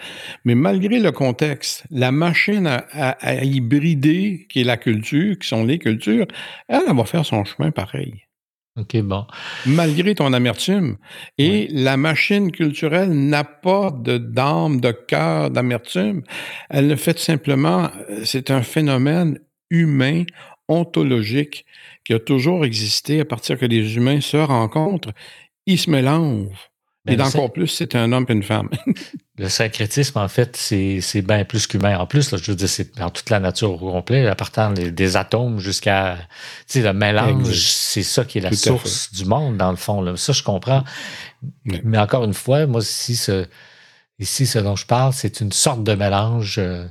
Mais malgré le contexte, la machine à, à- à hybrider, qui est la culture, qui sont les cultures, elle, elle va faire son chemin pareil. ok bon Malgré ton amertume. Et la machine culturelle n'a pas de d'âme, de cœur, d'amertume. Elle le fait simplement, euh, c'est un phénomène humain, ontologique, qui a toujours existé à partir que les humains se rencontrent, ils se mélangent. Ben, et le d'encore plus, c'est un homme et une femme. Le syncrétisme, en fait, c'est bien plus qu'humain. En plus, là, je veux dire, c'est dans toute la nature au complet, à partant des, des atomes jusqu'à, tu sais, le mélange, c'est ça qui est la Tout source du monde, dans le fond. Là. Ça, je comprends. Oui. Mais encore une fois, moi, ici, ce, ici, ce dont je parle, c'est une sorte de mélange, euh,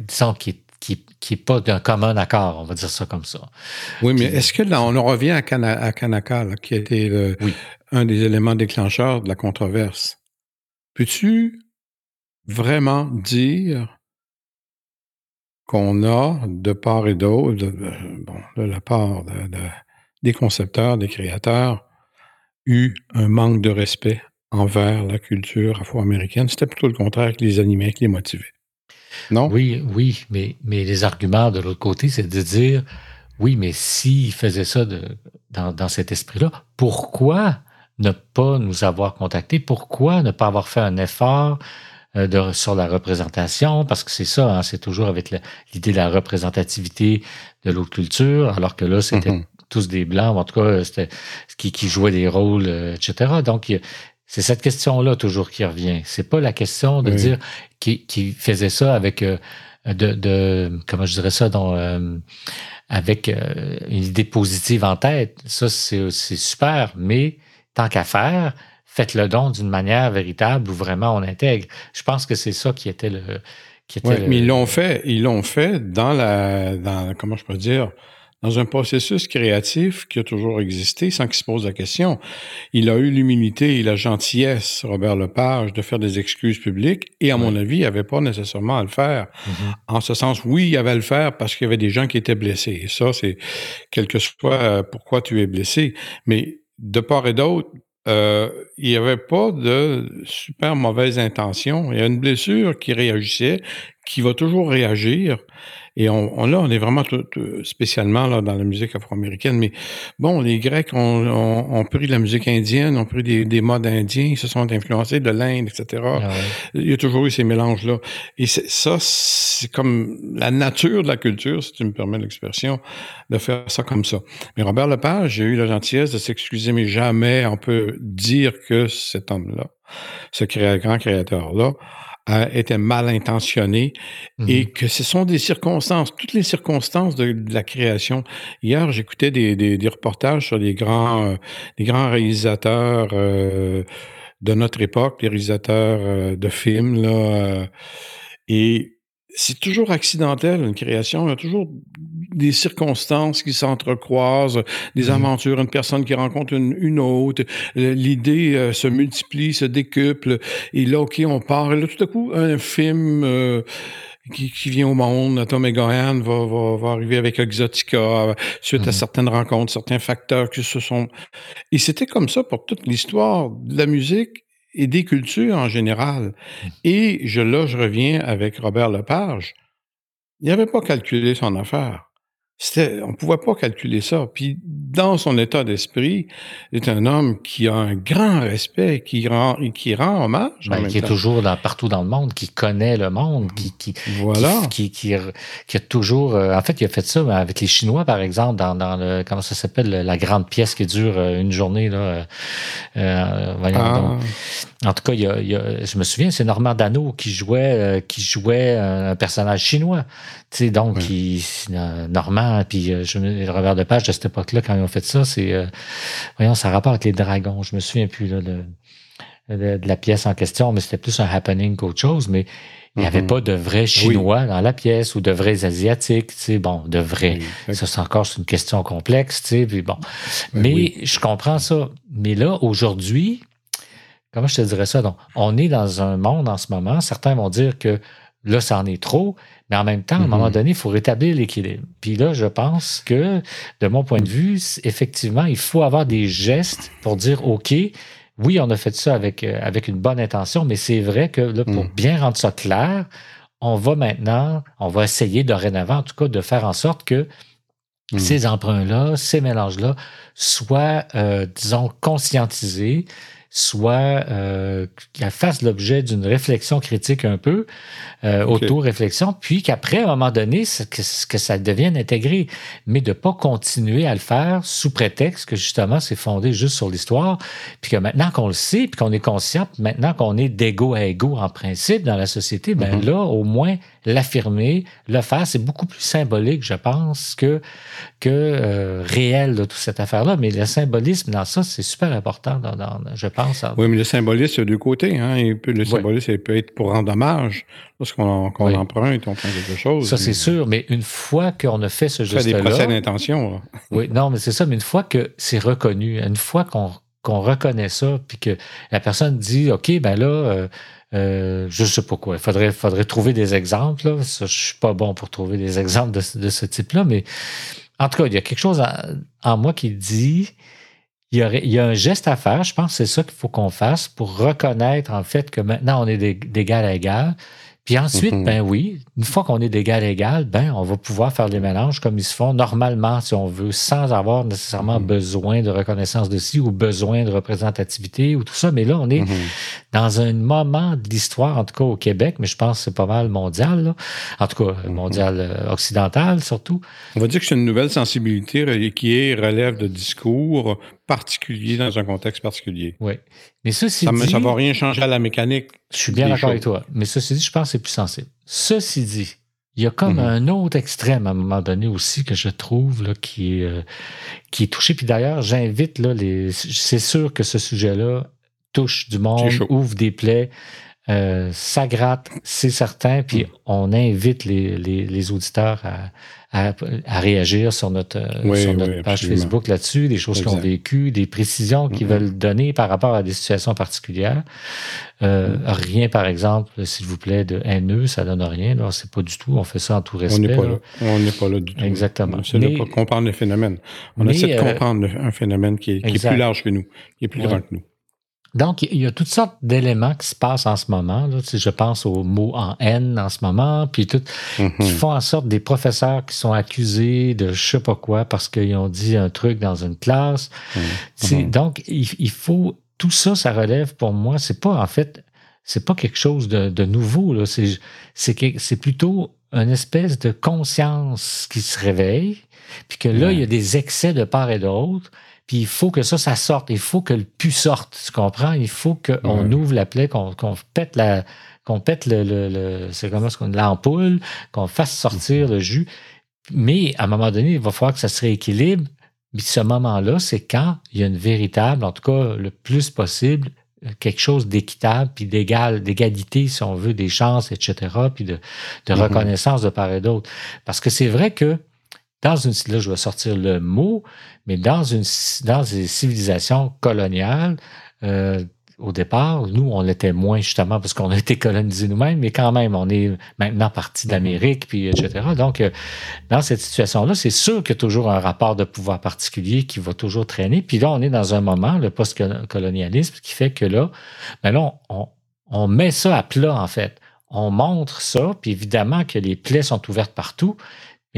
disons, qui est, qui, qui est pas d'un commun accord, on va dire ça comme ça. Oui, mais est-ce que là, on en revient à, Kana- à Kanaka, là, qui a été le- Oui. un des éléments déclencheurs de la controverse? Peux-tu vraiment dire qu'on a, de part et d'autre, de, de- bon, de la part de- de- des concepteurs, des créateurs, eu un manque de respect envers la culture afro-américaine? C'était plutôt le contraire qui les animait, qui les motivait. Non? Oui, oui, mais, mais les arguments de l'autre côté, c'est de dire, oui, mais s'il faisait ça de, dans, dans cet esprit-là, pourquoi ne pas nous avoir contactés? Pourquoi ne pas avoir fait un effort euh, de, sur la représentation? Parce que c'est ça, hein, c'est toujours avec l'idée de la représentativité de l'autre culture, alors que là, c'était Mhm. tous des blancs, en tout cas, c'était qui, qui jouaient des rôles, euh, etc. Donc, il y a- c'est cette question-là toujours qui revient. C'est pas la question de Oui. dire qui, qui faisait ça avec euh, de, de comment je dirais ça, dont, avec une idée positive en tête. Ça, c'est super, mais tant qu'à faire, faites le don d'une manière véritable où vraiment on intègre. Je pense que c'est ça qui était le. Qui était mais ils l'ont fait, ils l'ont fait dans la, dans, comment je peux dire, dans un processus créatif qui a toujours existé sans qu'il se pose la question. Il a eu l'humilité et la gentillesse, Robert Lepage, de faire des excuses publiques et, à mon avis, il n'avait pas nécessairement à le faire. Mm-hmm. En ce sens, oui, il avait à le faire parce qu'il y avait des gens qui étaient blessés. Et ça, c'est quel que soit euh, pourquoi tu es blessé. Mais de part et d'autre, euh, il n'y avait pas de super mauvaise intention. Il y a une blessure qui réagissait, qui va toujours réagir. Et on, là, on est vraiment spécialement là, dans la musique afro-américaine. Mais bon, les Grecs ont, ont, pris de la musique indienne, ont pris des, des modes indiens, ils se sont influencés de l'Inde, etc. Ah il y a toujours eu ces mélanges-là. Et ça, c'est comme la nature de la culture, si tu me permets l'expression, de faire ça comme ça. Mais Robert Lepage, j'ai eu la gentillesse de s'excuser, mais jamais on peut dire que cet homme-là, ce grand créateur-là, était mal intentionné et mhm. que ce sont des circonstances, toutes les circonstances de, la création. Hier, j'écoutais des, des, reportages sur les grands, euh, les grands réalisateurs euh, de notre époque, les réalisateurs euh, de films, là, et c'est toujours accidentel, une création. Il y a toujours des circonstances qui s'entrecroisent, des mmh aventures, une personne qui rencontre une, autre. L'idée euh, se multiplie, se décuple. Et là, OK, on part. Et là, tout à coup, un film... Euh, qui, vient au monde, Tom et va, va, va, arriver avec Exotica, suite à mmh certaines rencontres, certains facteurs qui se sont... Et c'était comme ça pour toute l'histoire de la musique et des cultures en général. Et là, je reviens avec Robert Lepage. Il n'avait pas calculé son affaire on ne pouvait pas calculer ça. Puis dans son état d'esprit, est un homme qui a un grand respect, qui rend, qui rend hommage. Ben, qui est toujours dans, partout dans le monde, qui connaît le monde, qui, qui, voilà. qui, qui, qui, a toujours. Euh, en fait, il a fait ça avec les Chinois, par exemple, dans, dans le comment ça s'appelle la grande pièce qui dure euh, une journée là. Euh, voyons ah. En tout cas, il y a, il y a, je me souviens, c'est Normand Dano qui jouait, qui jouait un personnage chinois. Tu sais, donc, il, Normand, puis je, le revers de page de cette époque-là, quand ils ont fait ça, c'est, euh, voyons, ça rapport avec les dragons. Je me souviens plus là, de, de, la pièce en question, mais c'était plus un happening qu'autre chose. Mais il n'y avait mm-hmm. pas de vrais Chinois dans la pièce ou de vrais Asiatiques, tu sais, bon, de vrais. Ça, c'est encore une question complexe, tu sais, puis bon. Ben mais je comprends ça. Mais là, aujourd'hui, comment je te dirais ça? Donc, on est dans un monde en ce moment, certains vont dire que là, ça en est trop, mais en même temps, à un moment mm-hmm. donné, il faut rétablir l'équilibre. Puis là, je pense que, de mon point de vue, effectivement, il faut avoir des gestes pour dire, OK, oui, on a fait ça avec, euh, avec une bonne intention, mais c'est vrai que là, pour mm. bien rendre ça clair, on va maintenant, on va essayer dorénavant, en tout cas, de faire en sorte que mm. ces emprunts-là, ces mélanges-là soient, euh, disons, conscientisés, soit euh, qu'elle fasse l'objet d'une réflexion critique un peu, euh, auto-réflexion, puis qu'après, à un moment donné, que, que ça devienne intégré, mais de pas continuer à le faire sous prétexte que justement c'est fondé juste sur l'histoire, puis que maintenant qu'on le sait, puis qu'on est conscient, maintenant qu'on est d'égo à égo en principe dans la société, ben mm-hmm. là, au moins, l'affirmer, le faire, c'est beaucoup plus symbolique, je pense, que, que euh, réel de toute cette affaire-là. Mais le symbolisme dans ça, c'est super important, dans, dans, je pense. Oui, mais le symbolisme, il y a deux côtés. Hein? le symbolisme, il peut être pour rendre hommage, lorsqu'on qu emprunte, on prend quelque chose. Ça, c'est sûr, mais une fois qu'on a fait ce geste-là... fait des procès d'intention. oui, non, mais c'est ça, mais une fois que c'est reconnu, une fois qu'on qu'on reconnaît ça, puis que la personne dit, OK, ben là, euh, euh, je sais pas quoi. Il faudrait, faudrait trouver des exemples. Là. Je suis pas bon pour trouver des exemples de, ce type-là, mais en tout cas, il y a quelque chose en, moi qui dit il y, aurait, il y, a un geste à faire. Je pense que c'est ça qu'il faut qu'on fasse pour reconnaître en fait que maintenant on est d'égal à égal. Puis ensuite, mhm. ben oui, une fois qu'on est d'égal à égal, ben on va pouvoir faire des mélanges comme ils se font normalement, si on veut, sans avoir nécessairement mhm. besoin de reconnaissance de ci ou besoin de représentativité ou tout ça. Mais là, on est mhm. dans un moment de l'histoire, en tout cas au Québec, mais je pense que c'est pas mal mondial, en tout cas mondial euh, occidental surtout. On va dire que c'est une nouvelle sensibilité qui est relève de discours particulier dans un contexte particulier. Oui. Mais ça. Ça va rien changer à la mécanique. Je suis bien d'accord avec toi. Mais ceci dit, je pense que c'est plus sensible. Ceci dit, Il y a comme mm-hmm. un autre extrême à un moment donné aussi que je trouve là, qui, est, euh, qui est touché. Puis d'ailleurs, j'invite là, les. C'est sûr que ce sujet-là touche du monde, ouvre des plaies. Euh, ça gratte, c'est certain, puis mm. on invite les, les, les auditeurs à, à, réagir sur notre, sur notre page Facebook là-dessus, des choses qu'ils ont vécues, des précisions qu'ils veulent donner par rapport à des situations particulières. Euh, rien, par exemple, s'il vous plaît, de haineux, ça donne rien. C'est pas du tout. On fait ça en tout respect. On n'est pas là. On n'est pas là du tout. Exactement. C'est de comprendre le phénomène. On essaie de euh, comprendre un phénomène qui est, qui est, plus large que nous, qui est plus grand que nous. Donc, il y a toutes sortes d'éléments qui se passent en ce moment. Là. je pense aux mots en haine en ce moment, puis tout, qui mm-hmm. font en sorte des professeurs qui sont accusés de je sais pas quoi parce qu'ils ont dit un truc dans une classe. Mm-hmm. Donc, il, faut tout ça, ça relève pour moi. C'est pas en fait, c'est pas quelque chose de, nouveau. C'est, plutôt une espèce de conscience qui se réveille, puis que là, il y a des excès de part et d'autre. Puis il faut que ça, ça sorte. Il faut que le pu sorte. Tu comprends? Il faut qu'on ouvre la plaie, qu'on pète la, qu'on pète le, le, c'est comment ce qu'on l'ampoule, qu'on fasse sortir le jus. Mais à un moment donné, il va falloir que ça se rééquilibre. Puis ce moment-là, c'est quand il y a une véritable, en tout cas le plus possible, quelque chose d'équitable, puis d'égal, d'égalité, si on veut, des chances, etc., puis de, de mm-hmm. reconnaissance de part et d'autre. Parce que c'est vrai que dans une, là, je vais sortir le mot, mais dans une, dans des civilisations coloniales, euh, au départ, nous, on l'était moins justement parce qu'on a été colonisés nous-mêmes, mais quand même, on est maintenant parti d'Amérique, puis etc. Donc, euh, dans cette situation-là, c'est sûr qu'il y a toujours un rapport de pouvoir particulier qui va toujours traîner. Puis là, on est dans un moment, le post-colonialisme, qui fait que là, ben là, on, on met ça à plat, en fait. On montre ça, puis évidemment que les plaies sont ouvertes partout,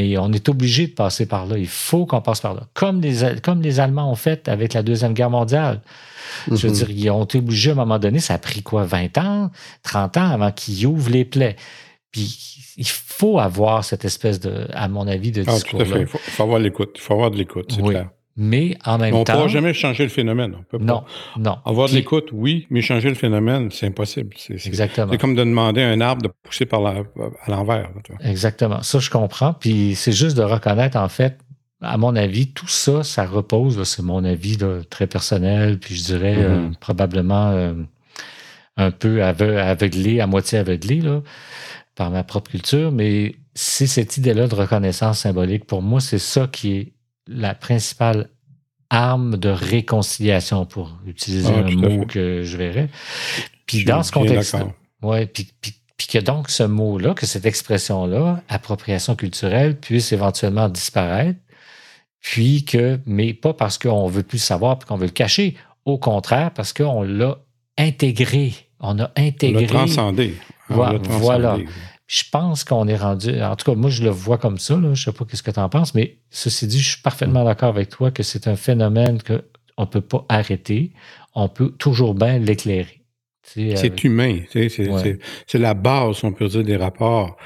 et on est obligé de passer par là. Il faut qu'on passe par là. Comme les, comme les Allemands ont fait avec la Deuxième Guerre mondiale. Je veux mhm. dire, ils ont été obligés à un moment donné, ça a pris quoi, 20 ans, 30 ans avant qu'ils ouvrent les plaies. Puis il faut avoir cette espèce de, à mon avis, de discours. Ah, tout à fait. Il faut, avoir l'écoute. Il faut avoir de l'écoute, c'est clair. Mais en même temps. On ne pourra jamais changer le phénomène. On peut non, non. Avoir de l'écoute, oui, mais changer le phénomène, c'est impossible. Exactement. C'est comme de demander à un arbre de pousser par à l'envers. Exactement. Ça, je comprends. Puis c'est juste de reconnaître, en fait, à mon avis, tout ça, ça repose, c'est mon avis très personnel, puis je dirais euh, mm-hmm. probablement euh, un peu aveuglé, à moitié aveuglé là, par ma propre culture, mais c'est cette idée-là de reconnaissance symbolique. Pour moi, c'est ça qui est la principale arme de réconciliation, pour utiliser ah, un mot que je verrais. Puis dans ce contexte ouais, puis, puis, que donc ce mot-là, que cette expression-là, appropriation culturelle, puisse éventuellement disparaître, puis que, mais pas parce qu'on veut plus savoir puis qu'on veut le cacher, au contraire, parce qu'on l'a intégré. On a intégré. On l'a transcendé. voilà je pense qu'on est rendu, en tout cas, moi, je le vois comme ça, là, je sais pas ce que tu en penses, mais ceci dit, je suis parfaitement d'accord avec toi que c'est un phénomène qu'on ne peut pas arrêter, on peut toujours bien l'éclairer. C'est humain, c'est la base, on peut dire, des rapports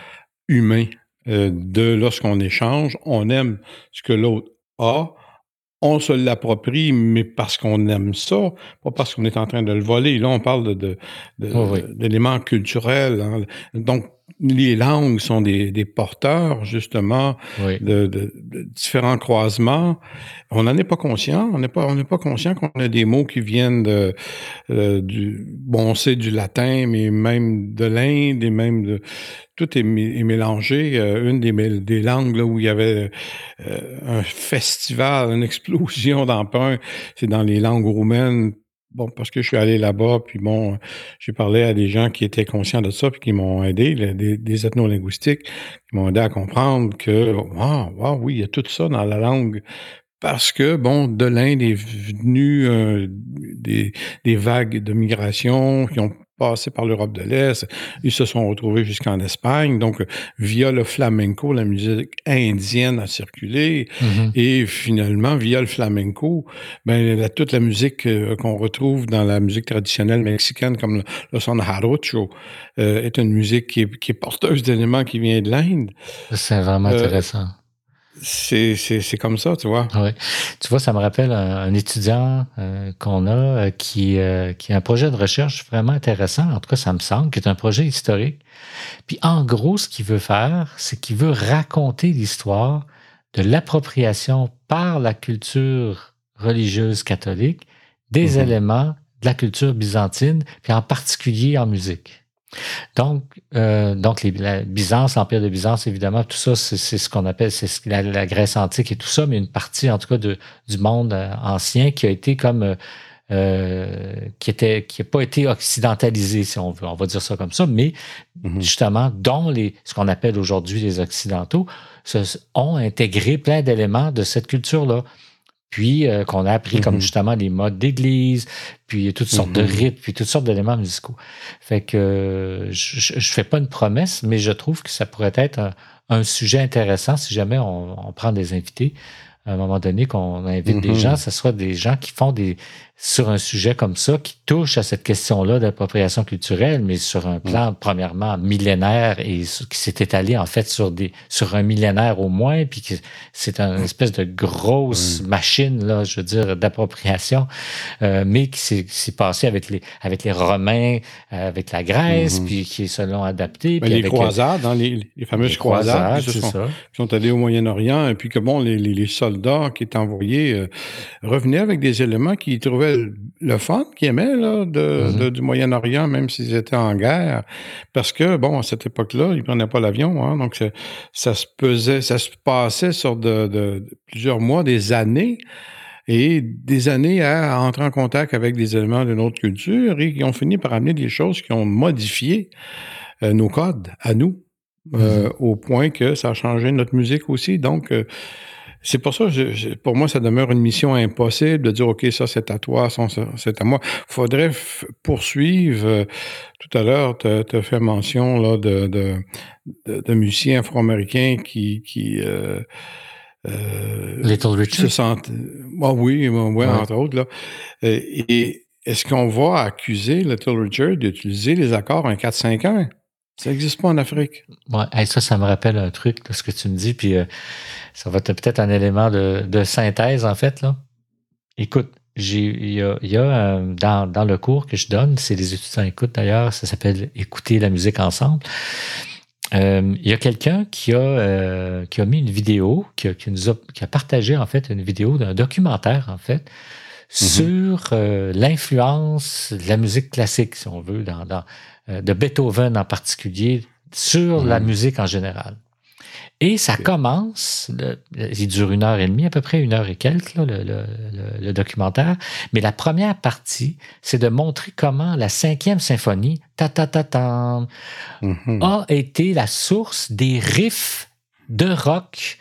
humains. Euh, de lorsqu'on échange, on aime ce que l'autre a, on se l'approprie, mais parce qu'on aime ça, pas parce qu'on est en train de le voler. Là, on parle de, d'éléments culturels. Hein. Donc, les langues sont des, porteurs, justement, de, différents croisements. On n'en est pas conscient. On n'est pas, on n'est pas conscient qu'on a des mots qui viennent de, euh, du, bon, on sait du latin, mais même de l'Inde et même de, tout est, mélangé. Euh, une des, des langues là, où il y avait euh, un festival, une explosion d'emprunt, c'est dans les langues roumaines Bon, parce que je suis allé là-bas, puis bon, j'ai parlé à des gens qui étaient conscients de ça, puis qui m'ont aidé, des, des ethnolinguistiques, qui m'ont aidé à comprendre que, wow, oui, il y a tout ça dans la langue. Parce que, bon, de l'Inde est venu euh, des, des vagues de migration qui ont passé par l'Europe de l'Est. Ils se sont retrouvés jusqu'en Espagne. Donc, via le flamenco, la musique indienne a circulé. Mm-hmm. Et finalement, via le flamenco, ben, toute la musique euh, qu'on retrouve dans la musique traditionnelle mexicaine, comme le, son jarocho, euh, est une musique qui est, porteuse d'éléments qui vient de l'Inde. C'est vraiment euh, intéressant. C'est comme ça, tu vois. Oui. Tu vois, ça me rappelle un, étudiant euh, qu'on a euh, qui, euh, qui a un projet de recherche vraiment intéressant, en tout cas, ça me semble, qui est un projet historique. Puis en gros, ce qu'il veut faire, c'est qu'il veut raconter l'histoire de l'appropriation par la culture religieuse catholique des mm-hmm. éléments de la culture byzantine, puis en particulier en musique. Donc, euh, donc les, la Byzance, l'Empire de Byzance, évidemment, tout ça, c'est ce qu'on appelle c'est la, la, Grèce antique et tout ça, mais une partie, en tout cas, de, du monde euh, ancien qui a été comme euh, euh, qui était qui n'a pas été occidentalisé, si on veut, on va dire ça comme ça, mais mm-hmm. justement, dont les ce qu'on appelle aujourd'hui les Occidentaux ont intégré plein d'éléments de cette culture-là puis euh, qu'on a appris comme mhm. justement les modes d'église, puis toutes sortes de mhm. rites, puis toutes sortes d'éléments musicaux. Fait que je, je fais pas une promesse, mais je trouve que ça pourrait être un, sujet intéressant si jamais on, on prend des invités à un moment donné qu'on invite des mhm. gens, ce soit des gens qui font des sur un sujet comme ça, qui touche à cette question-là d'appropriation culturelle, mais sur un plan, premièrement, millénaire et qui s'est étalé, en fait, sur des, sur un millénaire au moins, puis que c'est une espèce de grosse machine, là, je veux dire, d'appropriation, euh, mais qui s'est passé avec les, avec les Romains, euh, avec la Grèce, mm-hmm. puis qui est selon adapté. puis les croisades, hein, les, les, fameuses croisades, qui, sont, qui, sont, allées au Moyen-Orient, et puis que bon, les, les, soldats qui étaient envoyés euh, revenaient avec des éléments qu'ils trouvaient le fun qu'ils aimaient là, mm-hmm. de, du Moyen-Orient, même s'ils étaient en guerre, parce que, bon, à cette époque-là, ils prenaient pas l'avion, hein, donc ça se pesait, ça se passait sur de, plusieurs mois, des années, et des années à entrer en contact avec des éléments d'une autre culture, et qui ont fini par amener des choses qui ont modifié euh, nos codes à nous, euh, mm-hmm. au point que ça a changé notre musique aussi, donc... Euh, c'est pour ça, je, pour moi, ça demeure une mission impossible de dire, OK, ça c'est à toi, ça c'est à moi. faudrait poursuivre. Euh, tout à l'heure, tu as, fait mention là, de, de, de, musiciens afro-américains qui... qui euh, euh, Little Richard? Se ah oui, ouais, entre autres. Là. Et, est-ce qu'on va accuser Little Richard d'utiliser les accords 1, 4, 5, 1? Ça n'existe pas en Afrique. Ouais, ça, ça me rappelle un truc, ce que tu me dis, puis ça va être peut-être un élément de, synthèse, en fait. Là. Écoute, il y a, euh, dans, le cours que je donne, c'est les étudiants écoutent d'ailleurs, ça s'appelle Écouter la musique ensemble. Euh, il y a quelqu'un qui a euh, qui a mis une vidéo, qui a, qui, nous a, qui a partagé en fait une vidéo d'un documentaire en fait mm-hmm. sur l'influence de la musique classique, si on veut, dans, dans de Beethoven en particulier, sur la mm-hmm. musique en général. Et ça commence, il dure une heure et demie, à peu près une heure et quelques, le, documentaire. Mais la première partie, c'est de montrer comment la cinquième symphonie, ta ta ta ta, mm-hmm. a été la source des riffs de rock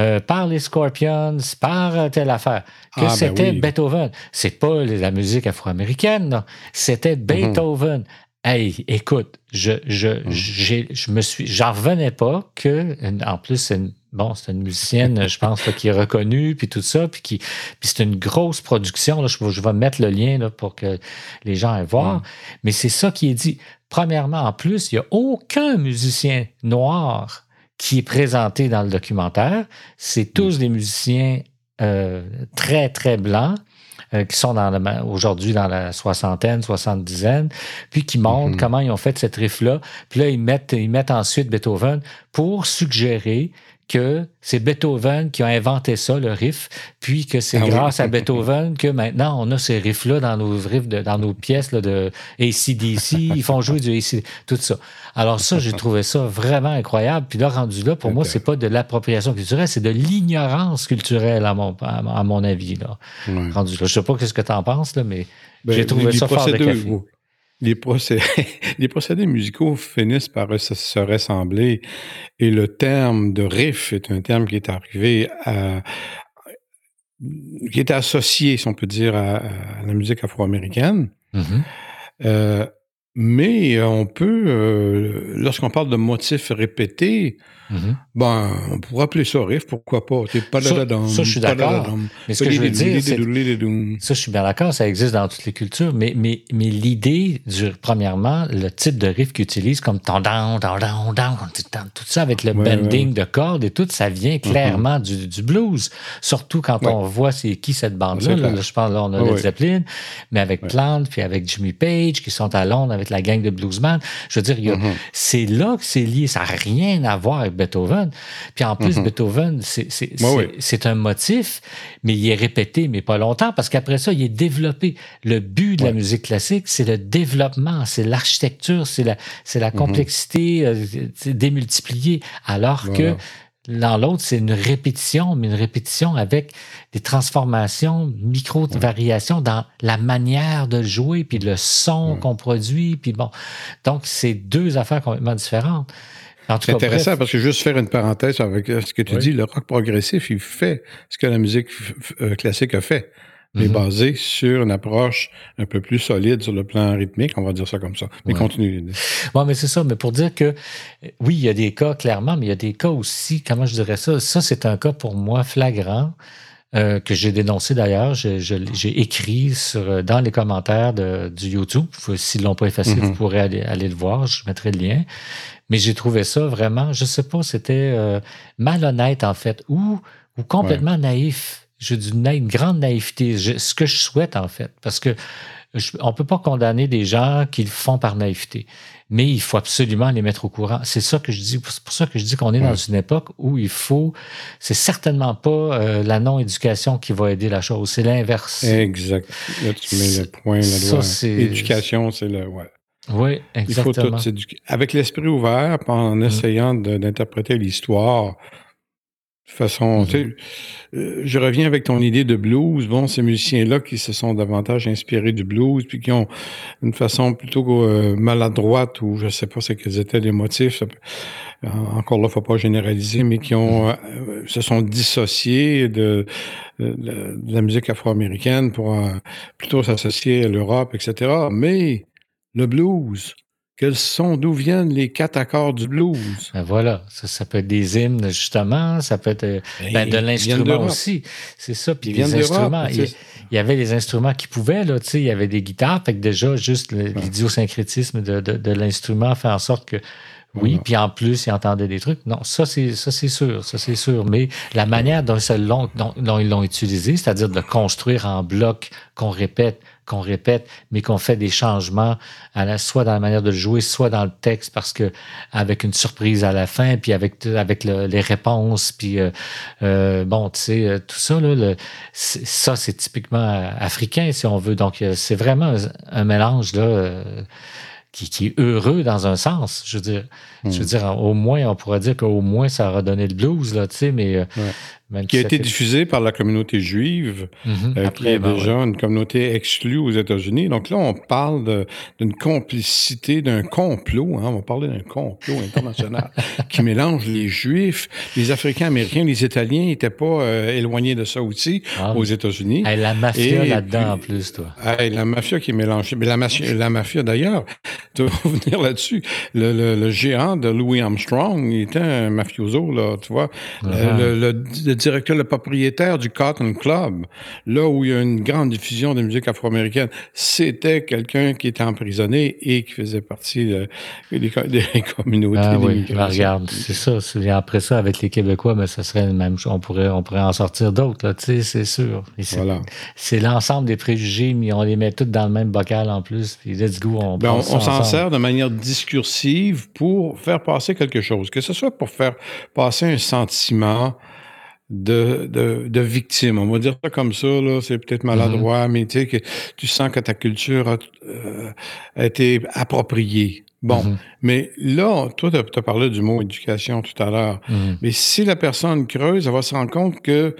euh, par les Scorpions, par telle affaire, que ah, ben c'était Beethoven. C'est pas la musique afro-américaine, c'était mm-hmm. Beethoven. Hey, écoute, je, je, mm. j'ai, je me suis, j'en revenais pas que, en plus, c'est une, bon, c'est une musicienne, je pense, qui est reconnue, puis tout ça, puis qui, puis c'est une grosse production. Là, je, je, vais mettre le lien là, pour que les gens aillent voir. Mm. Mais c'est ça qui est dit. Premièrement, en plus, il n'y a aucun musicien noir qui est présenté dans le documentaire. C'est tous mm. des musiciens euh, très, très blancs. Euh, qui sont aujourd'hui dans la soixantaine, soixante-dizaine, puis qui montrent mhm. comment ils ont fait cette riff-là. Puis là, ils mettent, ils mettent ensuite Beethoven pour suggérer que c'est Beethoven qui a inventé ça, le riff, puis que c'est ah grâce à Beethoven que maintenant on a ces riffs-là dans nos riffs, dans nos pièces là, de ACDC, ils font jouer du ACDC, tout ça. Alors ça, j'ai trouvé ça vraiment incroyable. Puis là, rendu là, pour moi, c'est pas de l'appropriation culturelle, c'est de l'ignorance culturelle, à mon, à mon avis. Là. Rendu là. Je sais pas qu'est-ce que tu en penses, là, mais ben, j'ai trouvé ça fort de café les, les procédés musicaux finissent par se, ressembler et le terme de riff est un terme qui est arrivé à, qui est associé, si on peut dire, à, la musique afro-américaine. Mm-hmm. Euh, Mais on peut, lorsqu'on parle de motifs répétés, Mm-hmm. Ben, on pourrait appeler ça riff, pourquoi pas? Pas ça, ça, je suis d'accord. Mais ce que je veux dire, c'est... Ça, je suis bien d'accord, ça existe dans toutes les cultures, mais, mais, mais l'idée, premièrement, le type de riff qu'ils utilisent, comme down, down, tout ça avec le bending de cordes et tout, ça vient mm-hmm. clairement du, du, blues. Surtout quand on voit c'est qui cette bande-là. Là, je pense, là, on a Led Zeppelin, mais avec Plant, puis avec Jimmy Page, qui sont à Londres avec la gang de bluesman. Je veux dire, mm-hmm. c'est là que c'est lié. Ça n'a rien à voir avec Beethoven. Puis en plus, mhm. Beethoven, c'est un motif, mais il est répété, mais pas longtemps, parce qu'après ça, il est développé. Le but de la musique classique, c'est le développement, c'est l'architecture, c'est la, la mhm. complexité euh, démultipliée, alors que dans l'autre, c'est une répétition, mais une répétition avec des transformations, micro-variations dans la manière de jouer, puis le son qu'on produit, puis bon. Donc, c'est deux affaires complètement différentes. C'est intéressant parce que juste faire une parenthèse avec ce que tu dis, le rock progressif, il fait ce que la musique euh, classique a fait, mais mm-hmm. basé sur une approche un peu plus solide sur le plan rythmique, on va dire ça comme ça. Mais continue. Oui, mais c'est ça. Mais pour dire que oui, il y a des cas clairement, mais il y a des cas aussi, comment je dirais ça, ça c'est un cas pour moi flagrant. Euh, que j'ai dénoncé d'ailleurs. J'ai écrit sur, dans les commentaires de, du YouTube. S'ils l'ont pas effacé, mm-hmm. vous pourrez aller, aller, le voir. Je mettrai le lien. Mais j'ai trouvé ça vraiment, je sais pas, c'était euh, malhonnête en fait, ou, ou complètement naïf. J'ai une grande naïveté, ce que je souhaite en fait, parce que on peut pas condamner des gens qui le font par naïveté, mais il faut absolument les mettre au courant. C'est ça que je dis. C'est pour ça que je dis qu'on est dans une époque où il faut. C'est certainement pas euh, la non-éducation qui va aider la chose. C'est l'inverse. Exact. Là, tu mets le point, là Éducation, c'est le. Ouais. Oui, exactement. Il faut avec l'esprit ouvert, en mm. essayant d'interpréter l'histoire de façon. Mm-hmm. Euh, je reviens avec ton idée de blues. Bon, ces musiciens-là qui se sont davantage inspirés du blues, puis qui ont une façon plutôt euh, maladroite, ou je sais pas ce qu'ils étaient les motifs. encore là, faut pas généraliser, mais qui ont mm-hmm. euh, se sont dissociés de, de la musique afro-américaine pour plutôt s'associer à l'Europe, etc. Mais le blues. Quels sont, d'où viennent les quatre accords du blues? Ben voilà, ça, peut être des hymnes, justement, ça peut être euh, ben, de l'instrument aussi. C'est ça, puis les instruments. Il, y avait les instruments qui pouvaient, là, tu sais, il y avait des guitares, fait que déjà, juste l'idiosyncrétisme de, de, l'instrument fait en sorte que oui, puis en plus, ils entendaient des trucs. Non, ça c'est ça c'est sûr, ça c'est sûr. Mais la manière dont, dont ils l'ont utilisé, c'est-à-dire de construire en bloc qu'on répète, qu'on répète, mais qu'on fait des changements, à la, soit dans la manière de jouer, soit dans le texte, parce que avec une surprise à la fin, puis avec avec les réponses, puis euh, euh, bon, tu sais, euh, tout ça là, ça c'est typiquement africain si on veut. Donc c'est vraiment un, mélange là. Qui, qui, est heureux dans un sens. Je veux dire, je veux hmm. dire, au moins, on pourrait dire qu'au moins ça aura donné le blues, là, tu sais, mais qui a été diffusé par la communauté juive, mhm. euh, qui est ben déjà une communauté exclue aux États-Unis. Donc là, on parle d'une complicité, d'un complot. Hein, on va parler d'un complot international qui mélange les Juifs, les Africains américains, les Italiens n'étaient pas euh, éloignés de ça aussi ah aux États-Unis. la mafia là-dedans en plus, toi. la mafia qui est mélangée. Mais la, mafia, la mafia d'ailleurs, tu vas revenir là-dessus. Le, géant de Louis Armstrong, il était un mafioso, là, tu vois. Uh-huh. le, le directeur, le propriétaire du Cotton Club, là où il y a une grande diffusion de musique afro-américaine, c'était quelqu'un qui était emprisonné et qui faisait partie des, communautés. Ah oui, ben, regarde, c'est ça. Après ça, avec les Québécois, mais ben, ça serait même On pourrait, on pourrait en sortir d'autres, tu sais, c'est sûr. C'est l'ensemble des préjugés, mais on les met tous dans le même bocal en plus. Puis let's go, on ben, on, s'en sert de manière discursive pour faire passer quelque chose, que ce soit pour faire passer un sentiment de, de, de, victimes. On va dire ça comme ça, là, c'est peut-être maladroit, mm-hmm. mais tu sais que tu sens que ta culture a, euh, été appropriée. Bon, mm-hmm. mais là, toi, tu as, parlé du mot éducation tout à l'heure. Mm-hmm. Mais si la personne creuse, elle va se rendre compte que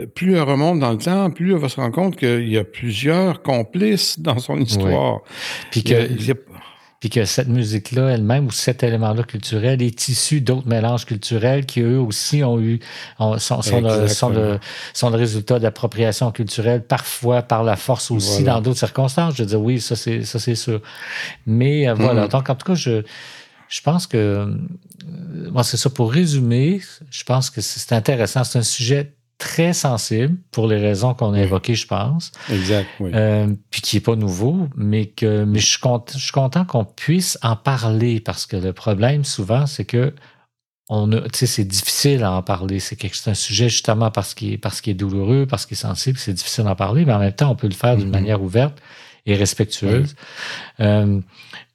euh, plus elle remonte dans le temps, plus elle va se rendre compte qu'il y a plusieurs complices dans son histoire. Puis que... puis que cette musique-là elle-même ou cet élément-là culturel est issu d'autres mélanges culturels qui eux aussi ont eu sont, sont, le, sont, le, sont, le, résultat d'appropriation culturelle, parfois par la force aussi dans d'autres circonstances. Je veux dire, oui, ça c'est ça c'est sûr. Mais euh, voilà. Mm. Donc en tout cas, je je pense que euh, moi c'est ça pour résumer. Je pense que c'est intéressant. C'est un sujet très sensible pour les raisons qu'on a évoquées, je pense. Exact, oui. Euh, puis qui n'est pas nouveau, mais que mais je suis content, je suis content qu'on puisse en parler parce que le problème souvent, c'est que on c'est difficile à en parler. C'est un sujet justement parce qu'il est, parce qu'il est douloureux, parce qu'il est sensible, c'est difficile d'en parler, mais en même temps, on peut le faire d'une mm-hmm. manière ouverte et respectueuse. Euh,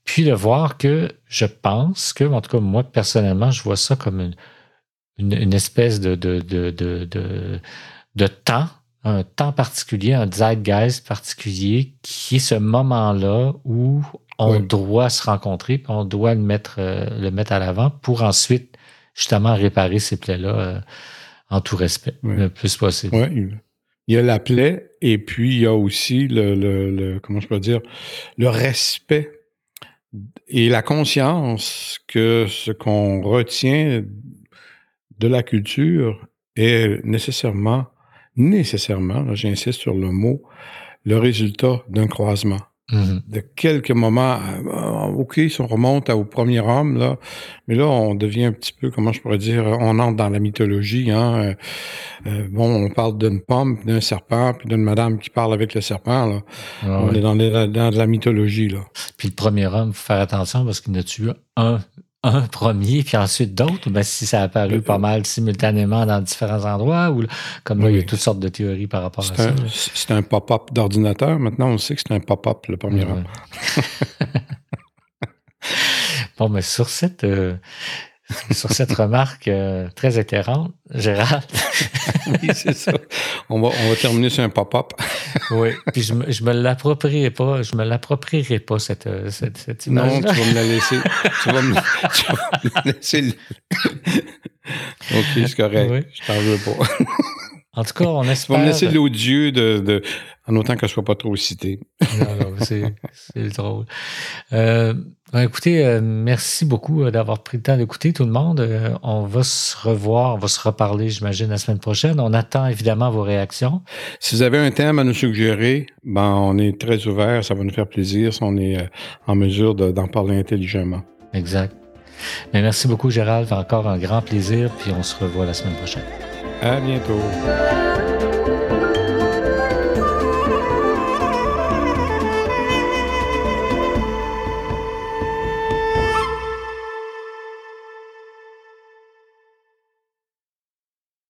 puis de voir que je pense que, en tout cas, moi, personnellement, je vois ça comme une, une, espèce de, de, de, de, de temps, un temps particulier, un zeitgeist particulier, qui est ce moment-là où on doit se rencontrer, on doit le mettre, euh, le mettre à l'avant pour ensuite justement réparer ces plaies-là euh, en tout respect, le plus possible. Oui. Il y a la plaie et puis il y a aussi le, le, le comment je peux dire, le respect et la conscience que ce qu'on retient de la culture est nécessairement, nécessairement, j'insiste sur le mot, le résultat d'un croisement. Mm-hmm. De quelques moments, euh, OK, si on remonte au premier homme, là, mais là, on devient un petit peu, comment je pourrais dire, on entre dans la mythologie. Hein, euh, euh, bon, on parle d'une pomme, d'un serpent, puis d'une madame qui parle avec le serpent. Là. Ah on est dans, dans, de la mythologie. Là. Puis le premier homme, il faut faire attention parce qu'il n'a tué un un premier, puis ensuite d'autres, ben, si ça a apparu euh, pas mal simultanément dans différents endroits, ou comme là, il y a toutes sortes de théories par rapport à ça. C'est un pop-up d'ordinateur. Maintenant, on sait que c'est un pop-up, le premier homme. bon, mais sur cette, euh, sur cette remarque euh, très éclairante, Gérald. oui, c'est ça. On va, on va terminer sur un pop-up. oui, puis je, je me l'approprierai pas, je me l'approprierai pas, cette, euh, cette, cette image. Non, tu vas me la laisser. tu, vas me, tu vas me laisser. OK, c'est correct. Oui. Je t'en veux pas. En tout cas, on espère. Vas me laisser l'odieux de, de, en autant que je ne sois pas trop cité. c'est drôle. Euh, ben, écoutez, euh, merci beaucoup euh, d'avoir pris le temps d'écouter tout le monde. Euh, on va se revoir, on va se reparler, j'imagine, la semaine prochaine. On attend évidemment vos réactions. Si vous avez un thème à nous suggérer, ben, on est très ouvert. Ça va nous faire plaisir si on est en mesure d'en parler intelligemment. Exact. Mais merci beaucoup, Gérald. Encore un grand plaisir. Puis on se revoit la semaine prochaine. À bientôt.